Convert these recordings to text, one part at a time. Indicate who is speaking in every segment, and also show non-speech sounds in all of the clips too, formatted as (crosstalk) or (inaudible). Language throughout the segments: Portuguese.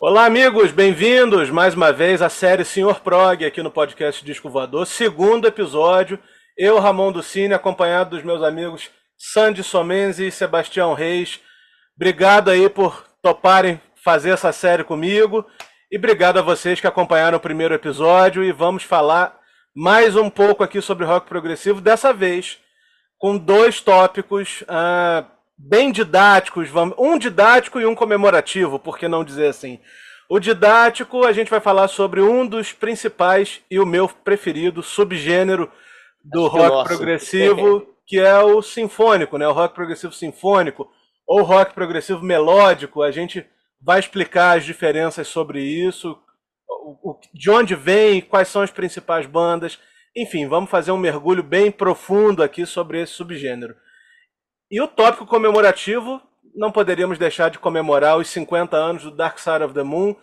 Speaker 1: Olá, amigos, bem-vindos mais uma vez à série Senhor Prog aqui no podcast Disco Voador, segundo episódio. Eu, Ramon do Cine, acompanhado dos meus amigos Sandy Somenzi e Sebastião Reis. Obrigado aí por toparem fazer essa série comigo e obrigado a vocês que acompanharam o primeiro episódio e vamos falar mais um pouco aqui sobre rock progressivo, dessa vez com dois tópicos uh, bem didáticos, um didático e um comemorativo, por que não dizer assim? O didático, a gente vai falar sobre um dos principais e o meu preferido subgênero do Acho rock que progressivo, (laughs) que é o sinfônico, né? O rock progressivo sinfônico ou rock progressivo melódico. A gente vai explicar as diferenças sobre isso, de onde vem, quais são as principais bandas. Enfim, vamos fazer um mergulho bem profundo aqui sobre esse subgênero. E o tópico comemorativo, não poderíamos deixar de comemorar os 50 anos do Dark Side of the Moon.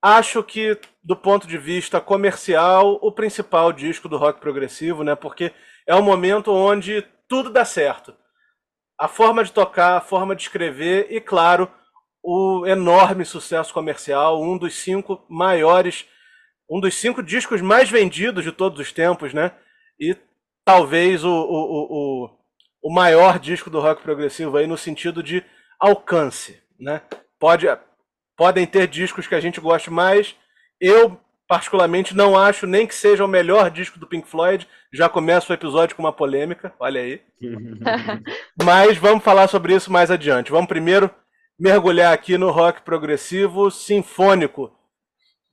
Speaker 1: Acho que, do ponto de vista comercial, o principal disco do rock progressivo, né? Porque é um momento onde tudo dá certo. A forma de tocar, a forma de escrever e, claro, o enorme sucesso comercial, um dos cinco maiores, um dos cinco discos mais vendidos de todos os tempos, né? E talvez o, o, o o maior disco do rock progressivo aí no sentido de alcance, né? Pode, podem ter discos que a gente goste mais. Eu particularmente não acho nem que seja o melhor disco do Pink Floyd. Já começa o episódio com uma polêmica, olha aí. (laughs) Mas vamos falar sobre isso mais adiante. Vamos primeiro mergulhar aqui no rock progressivo sinfônico.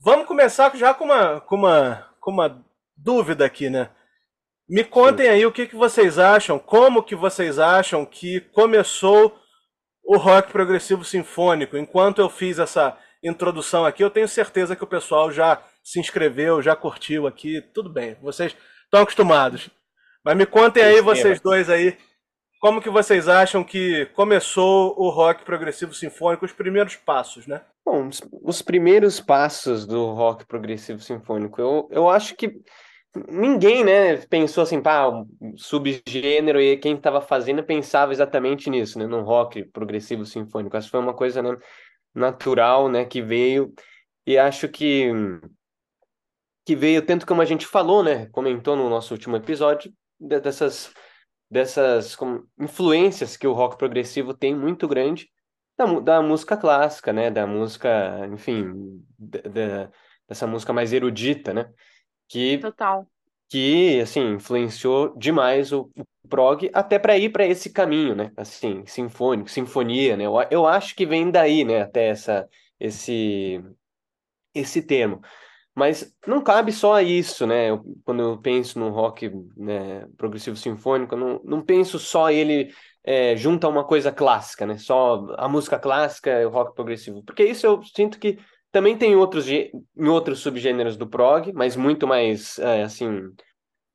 Speaker 1: Vamos começar já com uma, com uma, com uma dúvida aqui, né? Me contem aí o que, que vocês acham, como que vocês acham que começou o rock progressivo sinfônico. Enquanto eu fiz essa introdução aqui, eu tenho certeza que o pessoal já se inscreveu, já curtiu aqui, tudo bem, vocês estão acostumados. Mas me contem aí, vocês dois aí, como que vocês acham que começou o rock progressivo sinfônico, os primeiros passos, né?
Speaker 2: Bom, os primeiros passos do rock progressivo sinfônico, eu, eu acho que ninguém, né, pensou assim, pá, um subgênero, e quem estava fazendo pensava exatamente nisso, né, num rock progressivo sinfônico. Acho que foi uma coisa, né, natural, né, que veio, e acho que que veio tanto como a gente falou, né, comentou no nosso último episódio, dessas dessas como, influências que o rock progressivo tem muito grande da, da música clássica, né, da música, enfim, da, da, dessa música mais erudita, né? Que
Speaker 3: Total.
Speaker 2: que assim influenciou demais o, o prog até para ir para esse caminho, né? Assim, sinfônico, sinfonia, né? Eu, eu acho que vem daí, né? Até essa esse esse termo. Mas não cabe só a isso, né? Eu, quando eu penso no rock né, progressivo sinfônico, não, não penso só ele é, junto a uma coisa clássica, né? Só a música clássica e o rock progressivo. Porque isso eu sinto que também tem outros, em outros subgêneros do prog, mas muito mais, é, assim,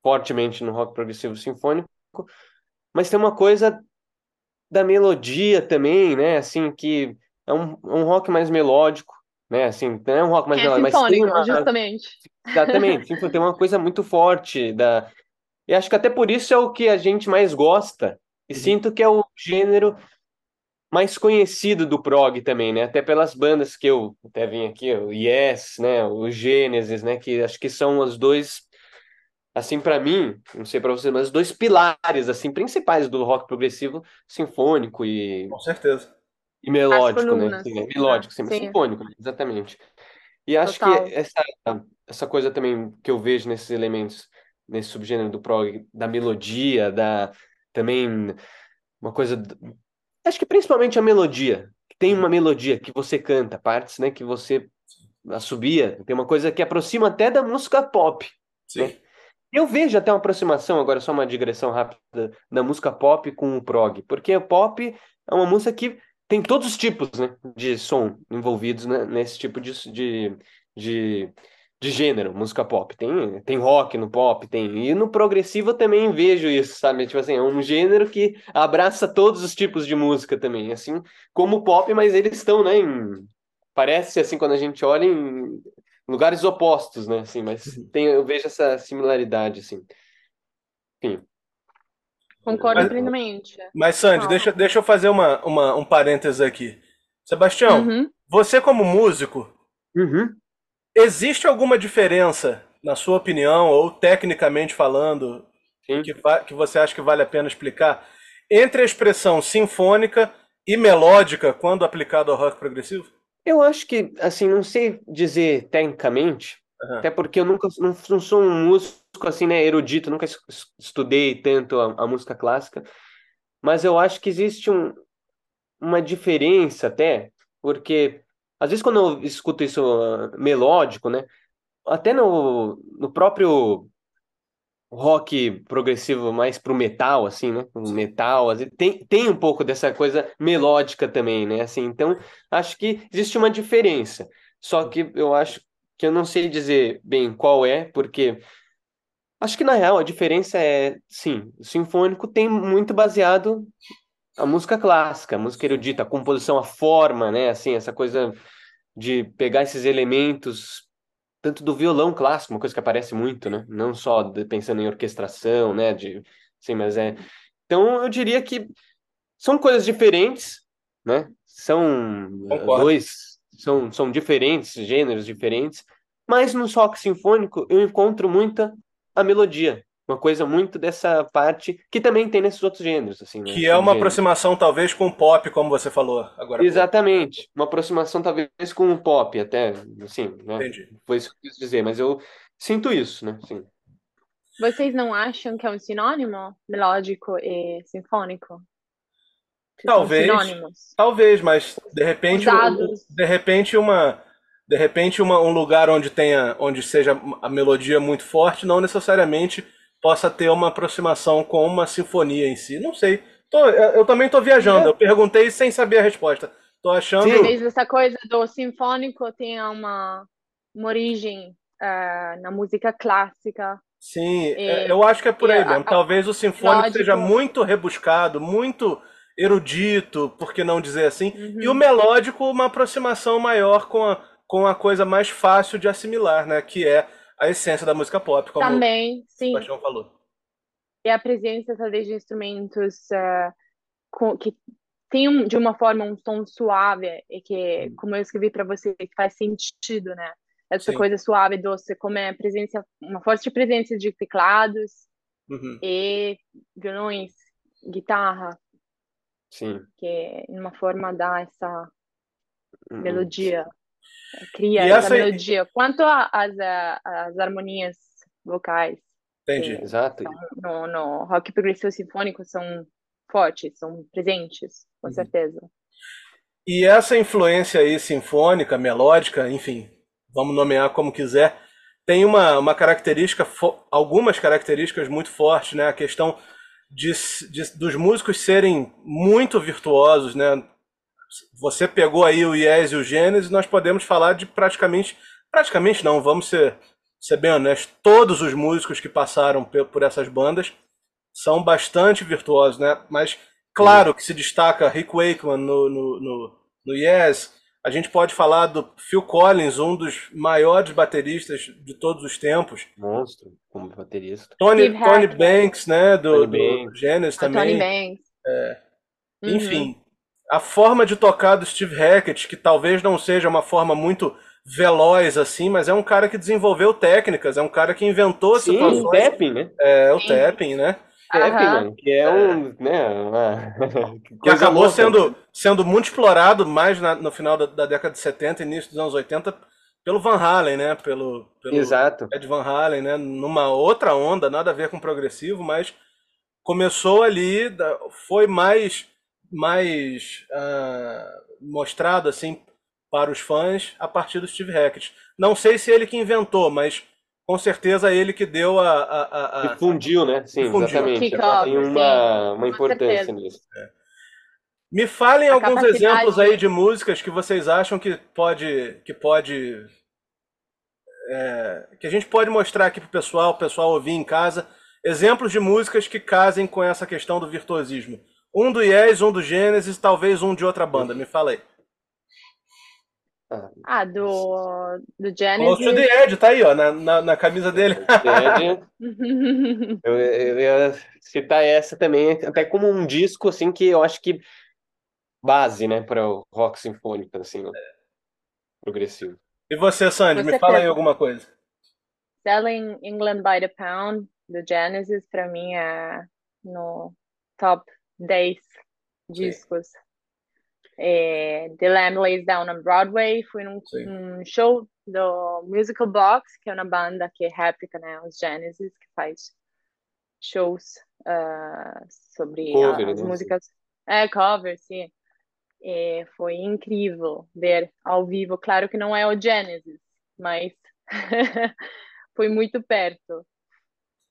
Speaker 2: fortemente no rock progressivo sinfônico. Mas tem uma coisa da melodia também, né? Assim, que é um, um rock mais melódico, né? Assim, não é um rock mais
Speaker 3: é
Speaker 2: melódico,
Speaker 3: mas tem
Speaker 2: uma...
Speaker 3: justamente.
Speaker 2: Exatamente, tem uma coisa muito forte da... E acho que até por isso é o que a gente mais gosta. E uhum. sinto que é o gênero mais conhecido do prog também, né? Até pelas bandas que eu até vim aqui, o Yes, né? O Gênesis, né? Que acho que são os dois, assim, para mim, não sei para você, mas os dois pilares, assim, principais do rock progressivo sinfônico e...
Speaker 1: Com certeza.
Speaker 2: E melódico, né? Sim, é melódico, sim, sim. sinfônico, né? exatamente. E acho Total. que essa, essa coisa também que eu vejo nesses elementos, nesse subgênero do prog, da melodia, da também uma coisa Acho que principalmente a melodia. Tem uma melodia que você canta, partes, né, que você assobia. Tem uma coisa que aproxima até da música pop.
Speaker 1: Sim.
Speaker 2: Né? Eu vejo até uma aproximação, agora só uma digressão rápida, da música pop com o prog. Porque o pop é uma música que tem todos os tipos né, de som envolvidos né, nesse tipo de, de, de de gênero, música pop. Tem, tem rock no pop, tem. E no progressivo eu também vejo isso, sabe? Tipo assim, é um gênero que abraça todos os tipos de música também, assim como o pop, mas eles estão, né, em... parece assim quando a gente olha em lugares opostos, né, assim, mas uhum. tem, eu vejo essa similaridade, assim. Enfim.
Speaker 3: Concordo mas, plenamente.
Speaker 1: Mas, Sandy, deixa, deixa eu fazer uma, uma, um parênteses aqui. Sebastião, uhum. Você como músico,
Speaker 2: Uhum.
Speaker 1: Existe alguma diferença, na sua opinião, ou tecnicamente falando, que, que você acha que vale a pena explicar, entre a expressão sinfônica e melódica quando aplicado ao rock progressivo?
Speaker 2: Eu acho que, assim, não sei dizer tecnicamente,
Speaker 1: Aham.
Speaker 2: até porque eu nunca não, não sou um músico assim, né, erudito, nunca es- es- estudei tanto a, a música clássica, mas eu acho que existe um, uma diferença até, porque às vezes quando eu escuto isso ah, melódico, né, até no, no próprio rock progressivo mais pro metal, assim, né? O metal, às vezes, tem, tem um pouco dessa coisa melódica também, né? Assim, então, acho que existe uma diferença. Só que eu acho que eu não sei dizer bem qual é, porque acho que na real a diferença é, sim, o sinfônico tem muito baseado a música clássica, a música erudita, a composição, a forma, né? Assim, essa coisa de pegar esses elementos tanto do violão clássico, uma coisa que aparece muito, né? Não só de- pensando em orquestração, né? De, sim, mas é. Então eu diria que são coisas diferentes, né? São
Speaker 1: Concordo.
Speaker 2: dois, são, são diferentes, gêneros diferentes, mas no rock sinfônico eu encontro muita a melodia, uma coisa muito dessa parte que também tem nesses outros gêneros, assim, né?
Speaker 1: Que é uma aproximação, talvez, com o pop, como você falou agora.
Speaker 2: Exatamente, uma aproximação talvez com o pop, até, assim, né?
Speaker 1: Entendi.
Speaker 2: Foi isso que eu quis dizer, mas eu sinto isso, né? Sim.
Speaker 3: Vocês não acham que é um sinônimo melódico e sinfônico? Que
Speaker 1: Talvez.
Speaker 3: São sinônimos.
Speaker 1: Talvez, mas de repente,
Speaker 3: Usados.
Speaker 1: de repente uma, de repente uma, um lugar onde tenha, onde seja a melodia muito forte, não necessariamente possa ter uma aproximação com uma sinfonia em si. Não sei. Tô- eu, eu também estou viajando. Eu perguntei sem saber a resposta. Tô achando.
Speaker 2: Sim.
Speaker 3: Talvez essa coisa do sinfônico tenha uma, uma origem ah, na música clássica.
Speaker 1: Sim,
Speaker 3: É,
Speaker 1: é, eu acho que é por
Speaker 3: e
Speaker 1: aí mesmo.
Speaker 3: a-
Speaker 1: Talvez o sinfônico
Speaker 3: melódico-
Speaker 1: seja muito rebuscado, muito erudito, por que não dizer assim?
Speaker 3: Uhum.
Speaker 1: E o melódico, uma aproximação maior com a, com a coisa mais fácil de assimilar, né? Que é a essência da música pop, como
Speaker 3: Também,
Speaker 1: o
Speaker 3: sim.
Speaker 1: Sebastião falou.
Speaker 3: E a presença talvez de instrumentos ah, com- que tem um- de uma forma um tom suave e que, como eu escrevi para você, que faz sentido, né? Essa
Speaker 1: Sim.
Speaker 3: coisa suave, doce, como é a presença, uma forte presença de teclados
Speaker 1: Uhum.
Speaker 3: e violões, guitarra,
Speaker 2: Sim.
Speaker 3: que é uma forma dá essa
Speaker 2: Uhum.
Speaker 3: melodia, cria
Speaker 1: E
Speaker 3: essa
Speaker 1: essa-
Speaker 3: melodia. Quanto às às harmonias vocais
Speaker 1: Entendi.
Speaker 2: Exato.
Speaker 3: no, no rock progressivo sinfônico são fortes, são presentes, com
Speaker 1: Uhum.
Speaker 3: certeza.
Speaker 1: E essa influência aí sinfônica, melódica, enfim, vamos nomear como quiser, tem uma, uma característica, algumas características muito fortes, né? A questão de, de- dos músicos serem muito virtuosos, né? Você pegou aí o Yes e o Gênesis, nós podemos falar de praticamente, praticamente não, vamos ser, ser bem honestos, todos os músicos que passaram por essas bandas são bastante virtuosos, né? Mas claro que se destaca Rick Wakeman no, no, no, no Yes. A gente pode falar do Phil Collins, um dos maiores bateristas de todos os tempos.
Speaker 2: Monstro como baterista.
Speaker 1: Tony, Tony. Banks, né? Do,
Speaker 2: Tony
Speaker 1: do
Speaker 2: Banks.
Speaker 1: Genesis
Speaker 3: A Tony
Speaker 1: também.
Speaker 3: Banks. Uhum.
Speaker 1: Enfim, a forma de tocar do Steve Hackett, que talvez não seja uma forma muito veloz assim, mas é um cara que desenvolveu técnicas, é um cara que inventou
Speaker 2: Sim, o
Speaker 1: situações.
Speaker 2: tapping, né?
Speaker 1: É, o
Speaker 3: Sim.
Speaker 1: tapping, né?
Speaker 2: Tapping, mano, que é um, né, uma... (laughs)
Speaker 1: que acabou
Speaker 2: louca.
Speaker 1: sendo, sendo muito explorado mais na- no final da, da década de 70 e início dos anos 80 pelo Van Halen, né? Pelo, pelo
Speaker 2: Exato.
Speaker 1: Ed Van Halen, né? Numa outra onda, nada a ver com progressivo, mas começou ali, foi mais, mais ah, mostrado assim para os fãs a partir do Steve Hackett. Não sei se ele que inventou, mas com certeza ele que deu a, a, a- a-
Speaker 2: Difundiu, né? Sim,
Speaker 1: Difundiu.
Speaker 2: exatamente. Tem uma, uma importância nisso.
Speaker 1: Me falem
Speaker 3: A
Speaker 1: alguns exemplos aí de músicas que vocês acham que pode, que pode, é, que a gente pode mostrar aqui pro pessoal, o pessoal ouvir em casa, exemplos de músicas que casem com essa questão do virtuosismo. Um do Yes, um do Genesis, talvez um de outra banda. Me fala aí.
Speaker 2: Ah,
Speaker 3: Ah, do, do
Speaker 1: Close to
Speaker 3: Genesis.
Speaker 1: the Edge, tá aí, ó, na, na, na camisa dele. (laughs)
Speaker 2: Eu, eu ia citar essa também, até como um disco, assim, que eu acho que base, né, para o rock sinfônico, assim. ó. progressivo.
Speaker 1: E você, Sandy, me fala aí alguma coisa.
Speaker 3: Selling England by the Pound, do Genesis, para mim é no top 10 discos. É, The Lamb Lays Down on Broadway, fui num, num, show do Musical Box, que é uma banda que é réplica, né, os Genesis, que faz shows uh, sobre cover, as né? músicas. É, cover, sim. É, foi incrível ver ao vivo. Claro que não é o Genesis, mas (laughs) foi muito perto.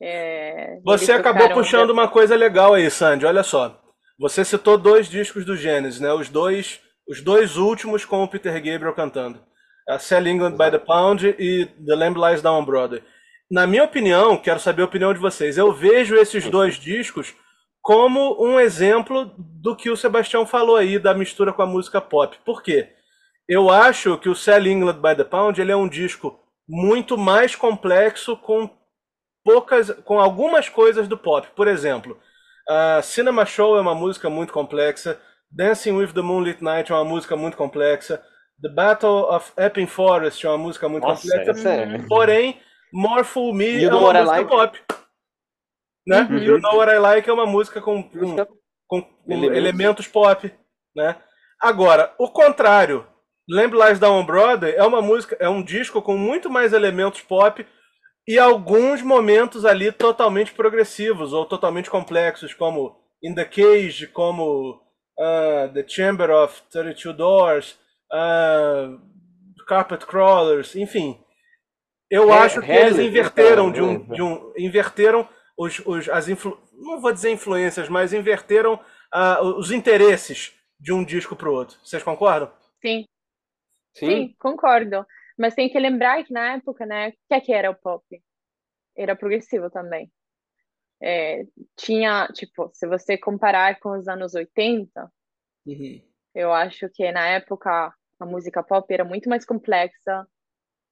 Speaker 3: É,
Speaker 1: Você acabou puxando uma coisa legal aí, Sandy. Olha só. Você citou dois discos do Genesis, né? Os dois, os dois últimos com o Peter Gabriel cantando. A Sell England by the Pound e The Lamb Lies Down Brother. Na minha opinião, quero saber a opinião de vocês. Eu vejo esses dois discos como um exemplo do que o Sebastião falou aí da mistura com a música pop. Por quê? Eu acho que o Sell England by the Pound ele é um disco muito mais complexo com poucas, com algumas coisas do pop. Por exemplo, a Cinema Show é uma música muito complexa. Dancing with the Moonlit Night é uma música muito complexa. The Battle of Epping Forest é uma música muito Nossa, complexa. É... Porém, More Fool Me you é uma música like? pop. Né? Uhum. You Know What I Like é uma música com, com, com, com elementos. elementos pop. Né? Agora, o contrário, Lamb Lies Down Brother é uma música, é um disco com muito mais elementos pop e alguns momentos ali totalmente progressivos ou totalmente complexos, como In the Cage, como uh, The Chamber of 32 Doors, uh, Carpet Crawlers, enfim. Eu é, acho que eles inverteram de um, de um inverteram os, os as influ, não vou dizer influências, mas inverteram uh, os interesses de um disco para o outro. Vocês concordam?
Speaker 3: Sim. Sim. Sim, concordo. Mas tem que lembrar que na época, né, o que, é que era o pop? Era progressivo também. É, tinha, tipo, se você comparar com os anos 80, uhum. eu acho que na época a música pop era muito mais complexa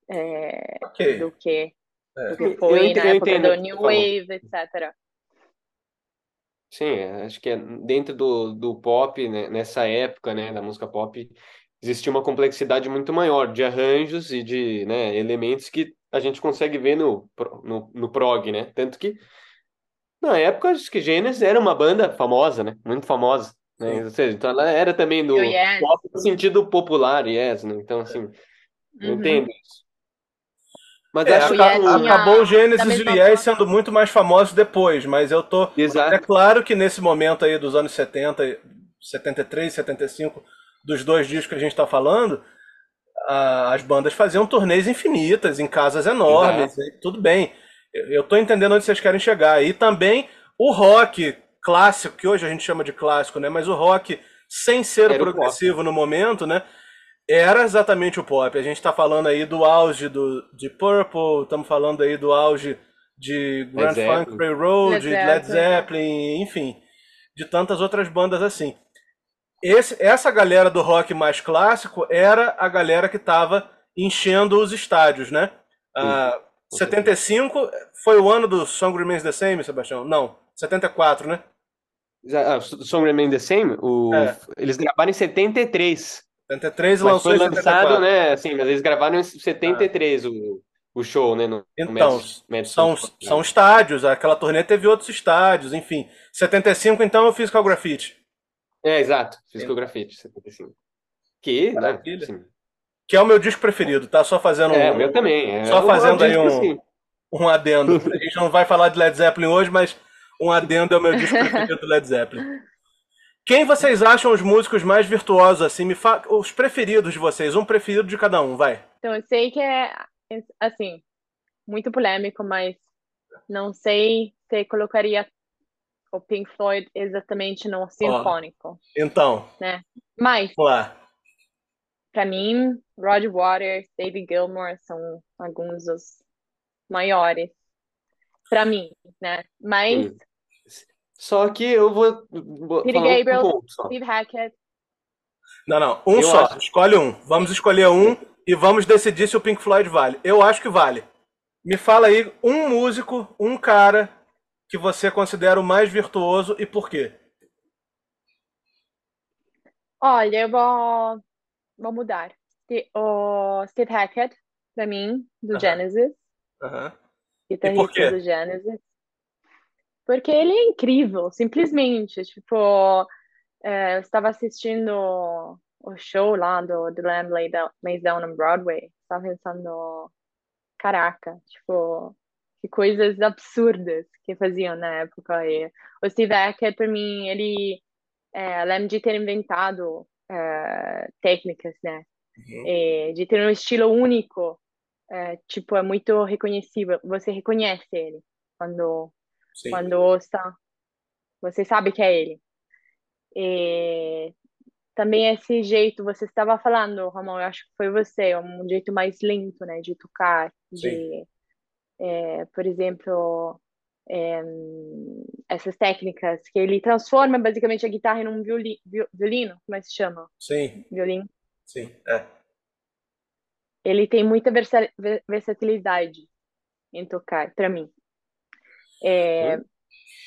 Speaker 3: é, okay. do, que, é. do que foi eu na época entendo, do New Wave, etc.
Speaker 2: Sim, acho que é dentro do, do pop, né, nessa época, né, da música pop, existia uma complexidade muito maior de arranjos e de né, elementos que a gente consegue ver no, no, no prog, né? Tanto que na época acho que Genesis era uma banda famosa, né? Muito famosa. Né? Ou seja, então ela era também do yes. pop no sentido popular, yes, né? Então, assim, eu uhum. entendo isso.
Speaker 1: Mas é, acho que acabou o Gênesis e o Yes sendo muito mais famosos depois, mas eu tô. Exato. É claro que nesse momento aí dos anos 70, 73, 75, dos dois discos que a gente está falando, a, as bandas faziam turnês infinitas em casas enormes, tudo bem. Eu estou entendendo onde vocês querem chegar. E também o rock clássico, que hoje a gente chama de clássico, né? Mas o rock sem ser o progressivo no momento, né? Era exatamente o pop. A gente está falando aí do auge do, de Purple, estamos falando aí do auge de Grand Funk Railroad, Led Zeppelin. Led Zeppelin, enfim, de tantas outras bandas assim esse, essa galera do rock mais clássico era a galera que estava enchendo os estádios, né? Ah, 75 foi o ano do Song Remains the Same, Sebastião? Não, 74, né?
Speaker 2: Ah, Song Remains the Same, o... É. eles gravaram em 73.
Speaker 1: 73 mas lançou foi lançado, 74.
Speaker 2: né? Assim, mas eles gravaram em 73 ah. o, o show, né? No,
Speaker 1: então, no são, são estádios, aquela turnê teve outros estádios, enfim. 75, então, eu fiz com o grafite.
Speaker 2: É, exato. O grafite, 75. Que, né?
Speaker 1: Que é o meu disco preferido, tá? Só fazendo
Speaker 2: é, um. É, o meu também. É
Speaker 1: só fazendo aí um, assim. um adendo. A gente não vai falar de Led Zeppelin hoje, mas um adendo é o meu disco preferido do Led Zeppelin. Quem vocês acham os músicos mais virtuosos, assim? Me fa... Os preferidos de vocês, um preferido de cada um, vai.
Speaker 3: Então, eu sei que é, assim, muito polêmico, mas não sei se colocaria o Pink Floyd exatamente no sinfônico.
Speaker 1: então.
Speaker 3: Né? Mas, para mim, Roger Waters, David Gilmour são alguns dos maiores. Para mim, né? Mas. Hum.
Speaker 2: Só que eu vou. vou
Speaker 3: Peter Gabriel, um Steve Hackett.
Speaker 1: Não, não. Um eu só. Acho... Escolhe um. Vamos escolher um e vamos decidir se o Pink Floyd vale. Eu acho que vale. Me fala aí um músico, um cara que você considera o mais virtuoso e por quê?
Speaker 3: Olha, eu vou, vou mudar. o Steve Hackett, pra mim, do
Speaker 1: Aham.
Speaker 3: Genesis,
Speaker 1: Aham.
Speaker 3: guitarrista
Speaker 1: quê?
Speaker 3: do Genesis. Porque ele é incrível, simplesmente. Tipo, é, eu estava assistindo o show lá do, do Lamb Lays Down on Broadway. Estava pensando, caraca, tipo, que coisas absurdas que faziam na época. E o Steve Hackett, para mim, ele, é, além de ter inventado é, técnicas, né?
Speaker 1: Uhum.
Speaker 3: é, de ter um estilo único, é, tipo, é muito reconhecível. Você reconhece ele quando,
Speaker 1: Sim.
Speaker 3: quando ouça, você sabe que é ele. E também esse jeito, você estava falando, Ramon, eu acho que foi você, um jeito mais lento, né, de tocar, de, é, por exemplo, é, essas técnicas que ele transforma basicamente a guitarra em um violi, viol- violino, como é que se chama?
Speaker 1: Sim,
Speaker 3: Violino.
Speaker 1: sim. É.
Speaker 3: ele tem muita versa- ver- versatilidade em tocar, para mim. É,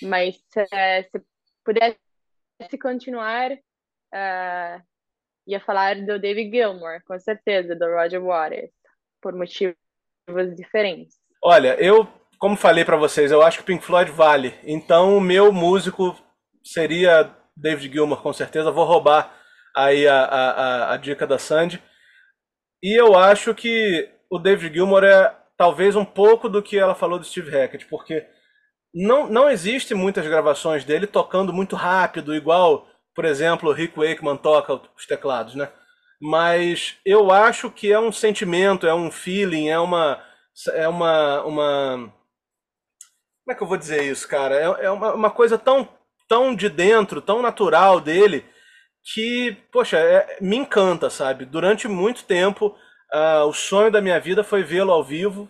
Speaker 3: mas é, se pudesse continuar, é, ia falar do David Gilmour, com certeza, do Roger Waters, por motivos diferentes.
Speaker 1: Olha, eu, como falei pra vocês, eu acho que Pink Floyd vale. Então, o meu músico seria David Gilmour, com certeza. Vou roubar aí a, a, a, a dica da Sandy. E eu acho que o David Gilmour é talvez um pouco do que ela falou do Steve Hackett, porque não, não existe muitas gravações dele tocando muito rápido, igual, por exemplo, o Rick Wakeman toca os teclados, né? Mas eu acho que é um sentimento, é um feeling, é uma é uma uma como é que eu vou dizer isso, cara? É, é uma, uma coisa tão tão de dentro, tão natural dele que, poxa, é- me encanta, sabe? Durante muito tempo, ah, o sonho da minha vida foi vê-lo ao vivo.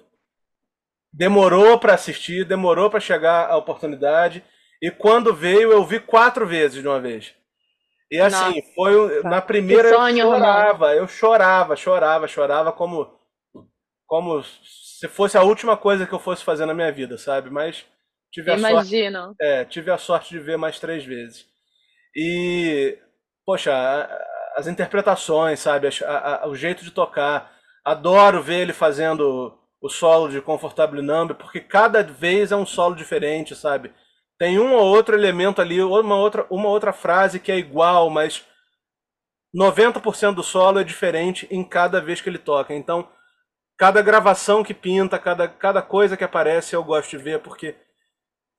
Speaker 1: Demorou pra assistir, demorou pra chegar a oportunidade. E quando veio, eu vi quatro vezes de uma vez. E assim,
Speaker 3: Nossa,
Speaker 1: foi um- na primeira eu
Speaker 3: sonho, Romão.
Speaker 1: chorava, eu chorava, chorava, chorava como como se fosse a última coisa que eu fosse fazer na minha vida, sabe? Mas tive a sorte
Speaker 3: imagino.
Speaker 1: é, tive a sorte de ver mais três vezes. E, poxa, as interpretações, sabe? A- a- o jeito de tocar. Adoro ver ele fazendo o solo de Comfortable Number, porque cada vez é um solo diferente, sabe? Tem um ou outro elemento ali, uma outra, uma outra frase que é igual, mas 90% do solo é diferente em cada vez que ele toca. Então, cada gravação que pinta, cada, cada coisa que aparece, eu gosto de ver, porque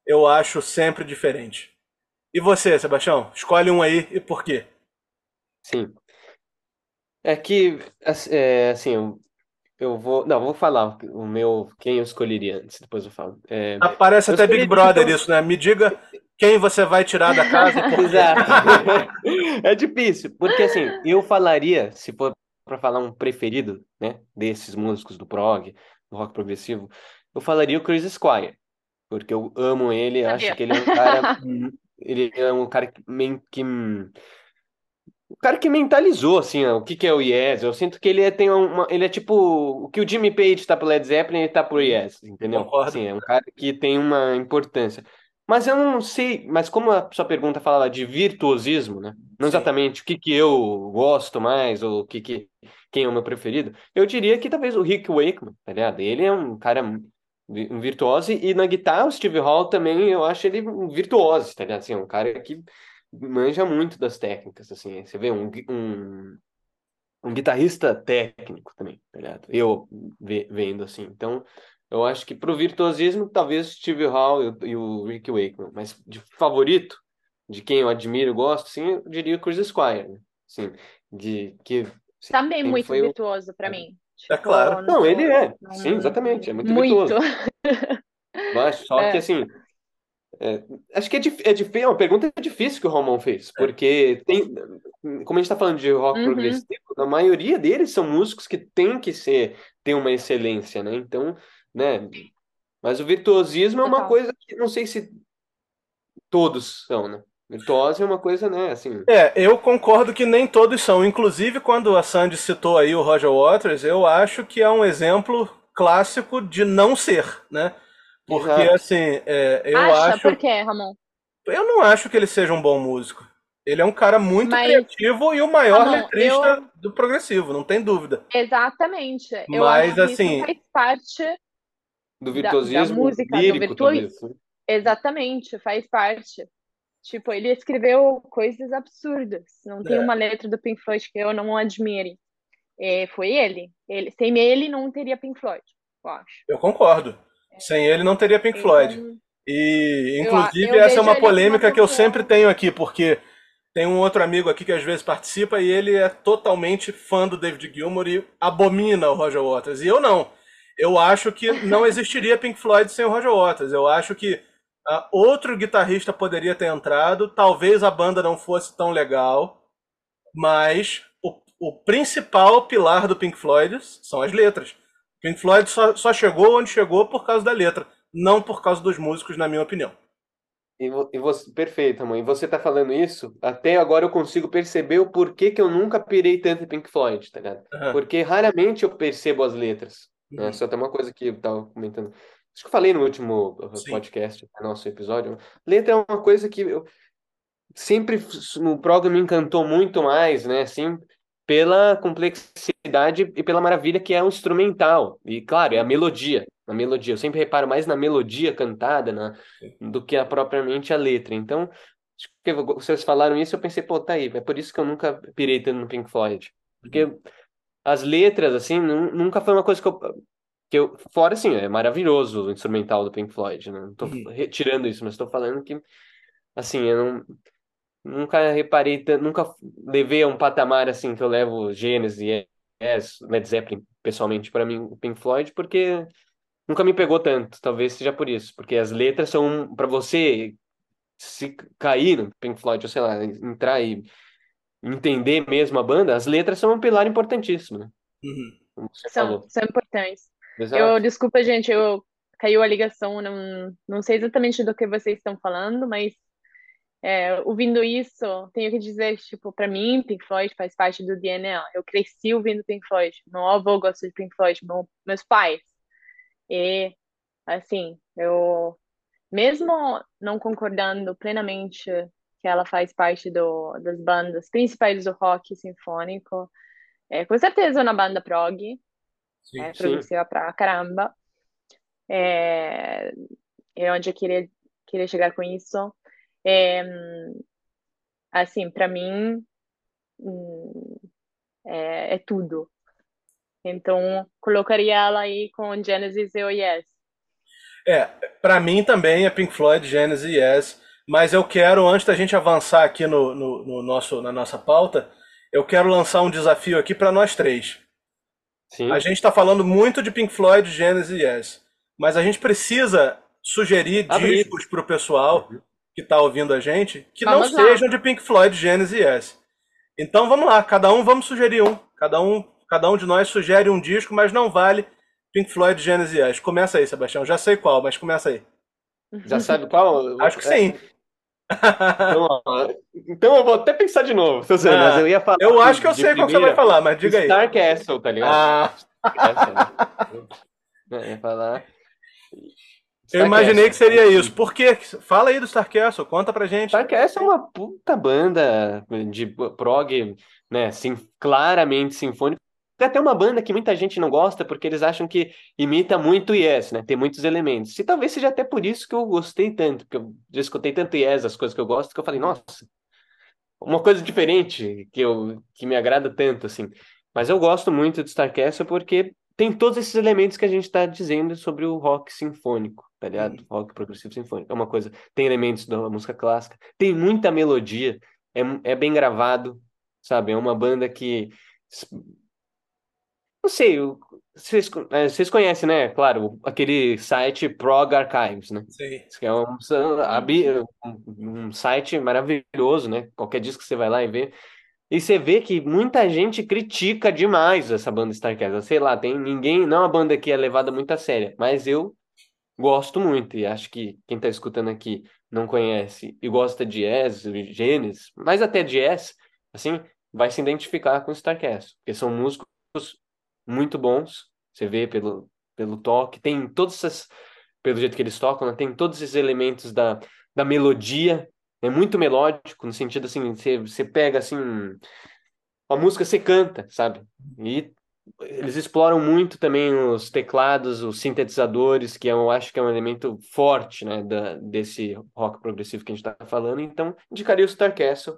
Speaker 1: eu acho sempre diferente. E você, Sebastião? Escolhe um aí e por quê?
Speaker 2: Sim. É que, é, assim, eu, vou. Não, vou falar o meu. Quem eu escolheria antes, depois eu falo. É,
Speaker 1: Aparece
Speaker 2: eu
Speaker 1: até Big Brother
Speaker 2: então.
Speaker 1: isso, né? Me diga quem você vai tirar da casa. (laughs)
Speaker 2: Exato. (laughs) É difícil, porque assim, eu falaria, se for para falar um preferido, né, desses músicos do prog, do rock progressivo, eu falaria o Chris Squire, porque eu amo ele, acho
Speaker 3: Sabia.
Speaker 2: que ele é um cara, (laughs) ele é um cara que, que o cara que mentalizou assim, ó, o que que é o Yes. Eu sinto que ele é, tem uma, ele é tipo o que o Jimmy Page tá pro Led Zeppelin, ele tá pro Yes, entendeu?
Speaker 1: Concordo.
Speaker 2: Assim, é um cara que tem uma importância. Mas eu não sei, mas como a sua pergunta fala de virtuosismo, né? Não exatamente o que que eu gosto mais ou o que que quem é o meu preferido, eu diria que talvez o Rick Wakeman, tá ligado? Ele é um cara um virtuoso e na guitarra o Steve Hall também eu acho ele um virtuoso, tá ligado? Assim, é um cara que manja muito das técnicas, assim. Você vê um, um, um guitarrista técnico também, tá ligado? Eu ve- vendo assim. Então, eu acho que pro virtuosismo, talvez Steve Hall e, o- Rick Wakeman, mas de favorito, de quem eu admiro e gosto, sim, eu diria o Chris Squire, né? Assim, de que
Speaker 3: Também
Speaker 2: sempre
Speaker 3: muito
Speaker 2: foi o
Speaker 3: virtuoso para mim.
Speaker 1: É
Speaker 3: Tipo,
Speaker 1: claro.
Speaker 2: Não, ele é.
Speaker 3: não-
Speaker 2: Sim, exatamente. É muito
Speaker 3: Muito.
Speaker 2: virtuoso. (laughs) Acho, só
Speaker 3: É.
Speaker 2: que assim. é, acho que é, dif- é, dif- é uma pergunta difícil que o Romão fez, porque tem, como a gente está falando de rock
Speaker 3: Uhum.
Speaker 2: progressivo, a maioria deles são músicos que tem que ser, ter uma excelência, né? Então, né? Mas o virtuosismo é uma
Speaker 3: Total.
Speaker 2: coisa que não sei se todos são, né? Virtuoso é uma coisa, né? Assim,
Speaker 1: É, eu concordo que nem todos são. Inclusive, quando a Sandy citou aí o Roger Waters, eu acho que é um exemplo clássico de não ser, né? Porque,
Speaker 2: Exato.
Speaker 1: assim, é, eu
Speaker 3: Acha?
Speaker 1: acho.
Speaker 3: Por quê, Ramon?
Speaker 1: Eu não acho que ele seja um bom músico. Ele é um cara muito
Speaker 3: Mas-
Speaker 1: criativo e o maior
Speaker 3: Ramon,
Speaker 1: letrista
Speaker 3: eu-
Speaker 1: do progressivo, não tem dúvida.
Speaker 3: Exatamente. Eu
Speaker 1: Mas,
Speaker 3: acho que
Speaker 1: assim-
Speaker 3: isso faz parte
Speaker 2: Do
Speaker 3: da
Speaker 2: virtuosismo
Speaker 3: música, do
Speaker 2: lírico,
Speaker 3: virtuos-
Speaker 2: talvez. né?
Speaker 3: Exatamente, faz parte. Tipo, ele escreveu coisas absurdas. Não tem
Speaker 1: É.
Speaker 3: uma letra do Pink Floyd que eu não admire. É, foi ele. ele. Sem ele, não teria Pink Floyd, eu acho.
Speaker 1: Eu concordo. Sem ele não teria Pink Floyd.
Speaker 3: Então,
Speaker 1: E,
Speaker 3: Eu-
Speaker 1: inclusive,
Speaker 3: eu
Speaker 1: essa é uma polêmica que eu sempre tenho aqui, porque tem um outro amigo aqui que às vezes participa e ele é totalmente fã do David Gilmour e abomina o Roger Waters. E eu não. Eu acho que não existiria Pink Floyd sem o Roger Waters. Eu acho que ah, outro guitarrista poderia ter entrado, talvez a banda não fosse tão legal, mas o, o principal pilar do Pink Floyd são as letras. Pink Floyd só, só chegou onde chegou por causa da letra, não por causa dos músicos, na minha opinião.
Speaker 2: E, vo- você, perfeito, mãe. E você tá falando isso, até agora eu consigo perceber o porquê que eu nunca pirei tanto em Pink Floyd, tá ligado?
Speaker 1: Aham.
Speaker 2: Porque raramente eu percebo as letras, né?
Speaker 1: Uhum.
Speaker 2: Só tem uma coisa que eu tava comentando. Acho que eu falei no último uh,
Speaker 1: Sim.
Speaker 2: podcast, no nosso episódio. Letra é uma coisa que eu sempre no programa me encantou muito mais, né? Assim, pela complexidade e pela maravilha que é o instrumental. E claro, é a melodia. A melodia. Eu sempre reparo mais na melodia cantada, na, do que a, propriamente a letra. Então, acho que vocês falaram isso, eu pensei, pô, tá aí, é por isso que eu nunca pirei tanto no Pink Floyd. Porque as letras, assim, nu- nunca foi uma coisa que eu, que eu. Fora, assim, é maravilhoso o instrumental do Pink Floyd, né? Não tô
Speaker 1: Uhum.
Speaker 2: retirando isso, mas tô falando que, assim, eu não. Nunca reparei, nunca levei a um patamar assim que eu levo Genesis, Yes, Led Zeppelin, pessoalmente, para mim, o Pink Floyd, porque nunca me pegou tanto, talvez seja por isso, porque as letras são para você se cair no Pink Floyd, ou sei lá, entrar e entender mesmo a banda, as letras são um pilar importantíssimo, né?
Speaker 1: Uhum.
Speaker 2: Como você
Speaker 3: são,
Speaker 2: falou.
Speaker 3: são importantes.
Speaker 2: Exato.
Speaker 3: Eu, desculpa, gente, eu caiu a ligação, não, não sei exatamente do que vocês estão falando, mas é, ouvindo isso, tenho que dizer, tipo, para mim, Pink Floyd faz parte do DNA. Eu cresci ouvindo Pink Floyd. Meu avô gosta de Pink Floyd, meu, meus pais. E, assim, eu, mesmo não concordando plenamente que ela faz parte do, das bandas principais do rock sinfônico, é, com certeza uma banda prog,
Speaker 1: Sim.
Speaker 3: é
Speaker 2: sim.
Speaker 3: progressiva pra caramba. É, é onde eu queria, queria chegar com isso. É, assim, para mim, hum, é, é tudo. Então, colocaria ela aí com Genesis e o Yes.
Speaker 1: É, pra mim também é Pink Floyd, Genesis e Yes, mas eu quero, antes da gente avançar aqui no, no, no nosso, na nossa pauta, eu quero lançar um desafio aqui pra nós três.
Speaker 2: Sim.
Speaker 1: A gente está falando muito de Pink Floyd, Genesis e Yes, mas a gente precisa sugerir
Speaker 2: Abrir.
Speaker 1: discos pro pessoal que tá ouvindo a gente que
Speaker 3: Vamos
Speaker 1: não
Speaker 3: lá.
Speaker 1: sejam de Pink Floyd, Genesis e Yes. Então vamos lá, cada um vamos sugerir um. Cada um, cada um de nós sugere um disco, mas não vale Pink Floyd, Genesis e Yes. Começa aí, Sebastião. Já sei qual, mas começa aí.
Speaker 2: Já sabe qual?
Speaker 1: Acho que
Speaker 2: É,
Speaker 1: sim.
Speaker 2: Então, ó, então eu vou até pensar de novo. Tô zoando,
Speaker 1: Ah,
Speaker 2: mas eu ia falar
Speaker 1: Eu acho que eu sei qual você
Speaker 2: primeira,
Speaker 1: vai falar, mas diga aí.
Speaker 2: Star Castle, tá ligado?
Speaker 1: Ah,
Speaker 2: Castle. Eu ia falar.
Speaker 1: eu imaginei que seria isso. Por quê? Fala aí do Star Castle, conta pra gente.
Speaker 2: Star Castle é uma puta banda de prog, né, sim, claramente sinfônico. Tem até uma banda que muita gente não gosta porque eles acham que imita muito Yes, né? Tem muitos elementos. E talvez seja até por isso que eu gostei tanto, porque eu já escutei tanto Yes, as coisas que eu gosto, que eu falei, nossa, uma coisa diferente que eu que me agrada tanto assim. Mas eu gosto muito de Star Castle porque tem todos esses elementos que a gente está dizendo sobre o rock sinfônico, tá ligado? Rock progressivo sinfônico. É uma coisa, tem elementos da música clássica, tem muita melodia, é, é bem gravado, sabe? É uma banda que não sei, vocês, eh, vocês conhecem, né? Claro, aquele site Prog Archives, né?
Speaker 1: Sim.
Speaker 2: que é um, um, site maravilhoso, né? Qualquer disco que você vai lá e vê. E você vê que muita gente critica demais essa banda Starcast. Sei lá, tem ninguém, não é uma banda que é levada muito a sério, mas eu gosto muito e acho que quem tá escutando aqui não conhece e gosta de Yes, Genesis, mas até de Yes, assim, vai se identificar com Starcast, porque são músicos muito bons. Você vê pelo, pelo toque, tem todas essas pelo jeito que eles tocam, né? Tem todos esses elementos da, da melodia É muito melódico, no sentido assim, você, você pega assim, a música você canta, sabe? E eles exploram muito também os teclados, os sintetizadores, que eu acho que é um elemento forte, né, da, desse rock progressivo que a gente está falando. Então, indicaria o Star Castle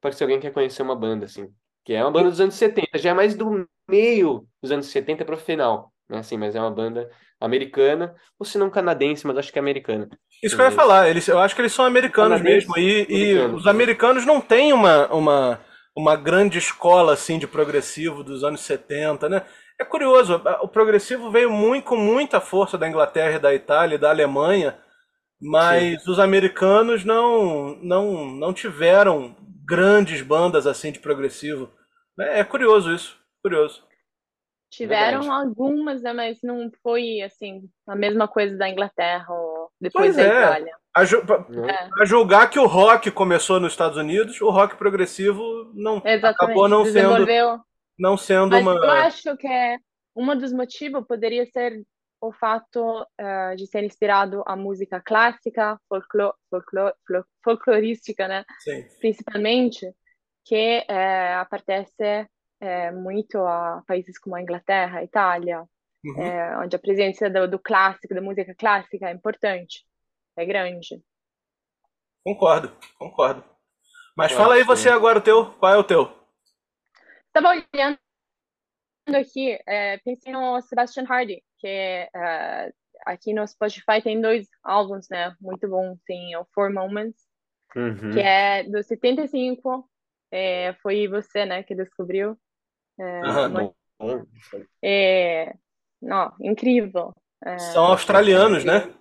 Speaker 2: para se alguém quer conhecer uma banda, assim. Que é uma banda dos anos 70, já é mais do meio dos anos 70 para o final, né, assim, mas é uma banda americana, ou se não canadense, mas acho que é americana.
Speaker 1: Isso que eu ia falar, eles, eu acho que eles são americanos canadense, mesmo, e, e os americanos não têm uma... uma uma grande escola assim de progressivo dos anos 70, né? É curioso, o progressivo veio muito, com muita força da Inglaterra, da Itália, da Alemanha, mas Sim. os americanos não, não, não tiveram grandes bandas assim de progressivo. É, é curioso isso, curioso.
Speaker 3: Tiveram Verdade. algumas, né, mas não foi assim a mesma coisa da Inglaterra ou depois pois da é. Itália.
Speaker 1: A, ju é. a, julgar que o rock começou nos Estados Unidos, o rock progressivo não Exatamente. acabou não sendo não sendo
Speaker 3: Mas
Speaker 1: uma.
Speaker 3: Eu acho que é um dos motivos poderia ser o fato uh, de ser inspirado a música clássica, folclor, folclor, folclorística, né?
Speaker 1: Sim.
Speaker 3: Principalmente, que uh, aparece uh, muito a países como a Inglaterra, a Itália, uhum. onde a presença do, do clássico, da música clássica é importante é grande.
Speaker 1: Concordo, concordo. Mas fala aí você agora o teu, qual é o teu?
Speaker 3: Estava olhando aqui, é, pensei no Sebastian Hardy, que é, aqui no Spotify tem dois álbuns, né? Muito bom, tem o Four Moments, uhum. que é do 75, é, foi você, né, que descobriu. É,
Speaker 1: uhum,
Speaker 3: é, não, incrível.
Speaker 1: É, São australianos, né?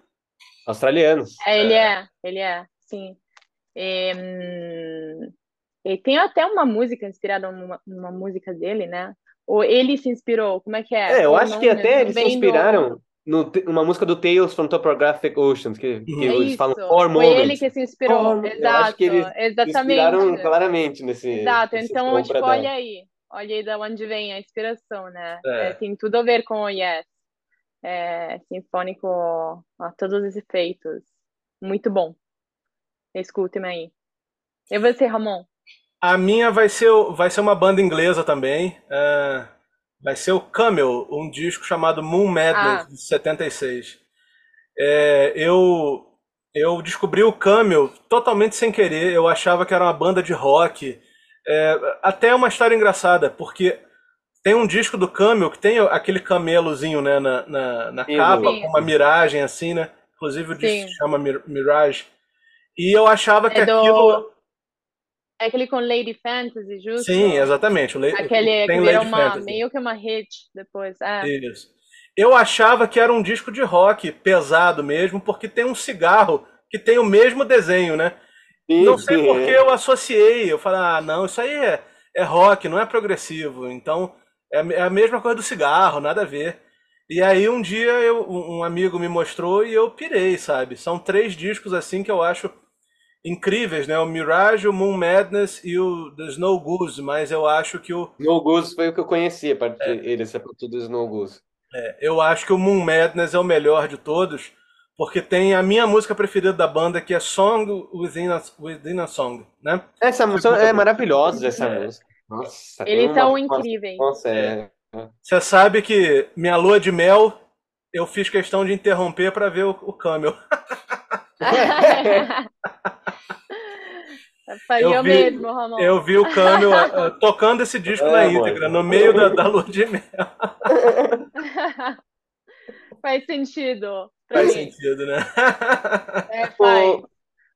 Speaker 2: Australianos.
Speaker 3: É, ele é, ele é, sim. E, hum, e tem até uma música inspirada numa, numa, música dele, né? Ou ele se inspirou, como é que é?
Speaker 2: É, eu Ou acho não, que até eles se inspiraram no, numa música do Tales from Topographic Oceans, que, que eles falam Four Moments.
Speaker 3: Foi ele que se inspirou, Four, exato. Eu acho que eles exatamente. se inspiraram
Speaker 2: claramente nesse
Speaker 3: Exato, nesse então, tipo, olha aí. Olha aí de onde vem a inspiração, né? É. É, tem tudo a ver com o Yes é, sinfônico a todos os efeitos. Muito bom. Escutem aí. E você, Ramon?
Speaker 1: A minha vai ser, vai ser uma banda inglesa também. É, vai ser o Camel, um disco chamado Moon Madness, ah. de 76. É, eu, eu descobri o Camel totalmente sem querer. Eu achava que era uma banda de rock. É, até uma história engraçada, porque tem um disco do Camel que tem aquele camelozinho, né, na, na, na capa, com uma miragem assim, né? Inclusive o disco se chama Mirage. E eu achava que é do... aquilo.
Speaker 3: É aquele com Lady Fantasy, justo?
Speaker 1: Sim, exatamente. O
Speaker 3: Lady... Aquele tem que virou uma, Fantasy. meio que uma hit depois. É.
Speaker 1: Isso. Eu achava que era um disco de rock pesado mesmo, porque tem um cigarro que tem o mesmo desenho, né? Sim, não sei porque é. eu associei. Eu falei, ah, não, isso aí é, é rock, não é progressivo. Então é, é a mesma coisa do cigarro, nada a ver. E aí um dia eu, um amigo me mostrou e eu pirei, sabe? São três discos assim que eu acho incríveis, né? O Mirage, o Moon Madness e o The Snow Goose, mas eu acho que o
Speaker 2: Snow Goose foi o que eu conhecia, a partir é. ele essa tudo Snow Goose.
Speaker 1: É, eu acho que o Moon Madness é o melhor de todos, porque tem a minha música preferida da banda que é Song Within a, Within a Song, né?
Speaker 2: Essa música é maravilhosa essa é. música.
Speaker 3: Nossa, Eles são uma... incríveis.
Speaker 2: Nossa, é.
Speaker 1: Você sabe que minha lua de mel eu fiz questão de interromper para ver o, o Camel. (laughs) (laughs)
Speaker 3: eu vi, mesmo, Ramon.
Speaker 1: Eu vi o Camel (laughs) uh, tocando esse disco é, na íntegra, no meio da, da lua de mel. (laughs)
Speaker 3: faz sentido.
Speaker 1: Faz mim. sentido, né?
Speaker 3: É, faz.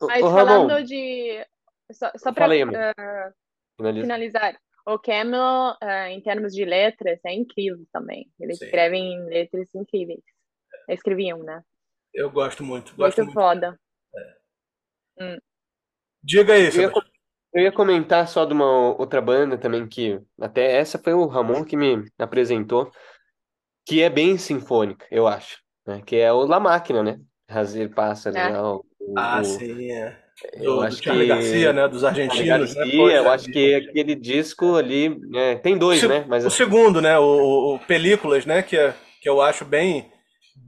Speaker 3: Mas ô, falando Ramon, de. Só, só para uh, Finaliza. finalizar. O Camel, uh, em termos de letras, é incrível também. Eles Sim. escrevem letras incríveis. Escreviam, né?
Speaker 1: Eu gosto muito. Gosto
Speaker 3: muito, muito. foda. É.
Speaker 1: Hum. Diga aí,
Speaker 2: eu ia, eu ia comentar só de uma outra banda também que até essa foi o Ramon que me apresentou, que é bem sinfônica, eu acho, né? Que é o La Máquina, né? Razer Pássaro, é. né? o,
Speaker 1: ah, o, sim, é. Eu do, acho que Garcia, né, dos argentinos,
Speaker 2: né? Garcia, né? eu acho que aquele disco ali é, tem dois, né?
Speaker 1: Mas o assim... segundo, né, o, o, Películas, né, que é, que eu acho bem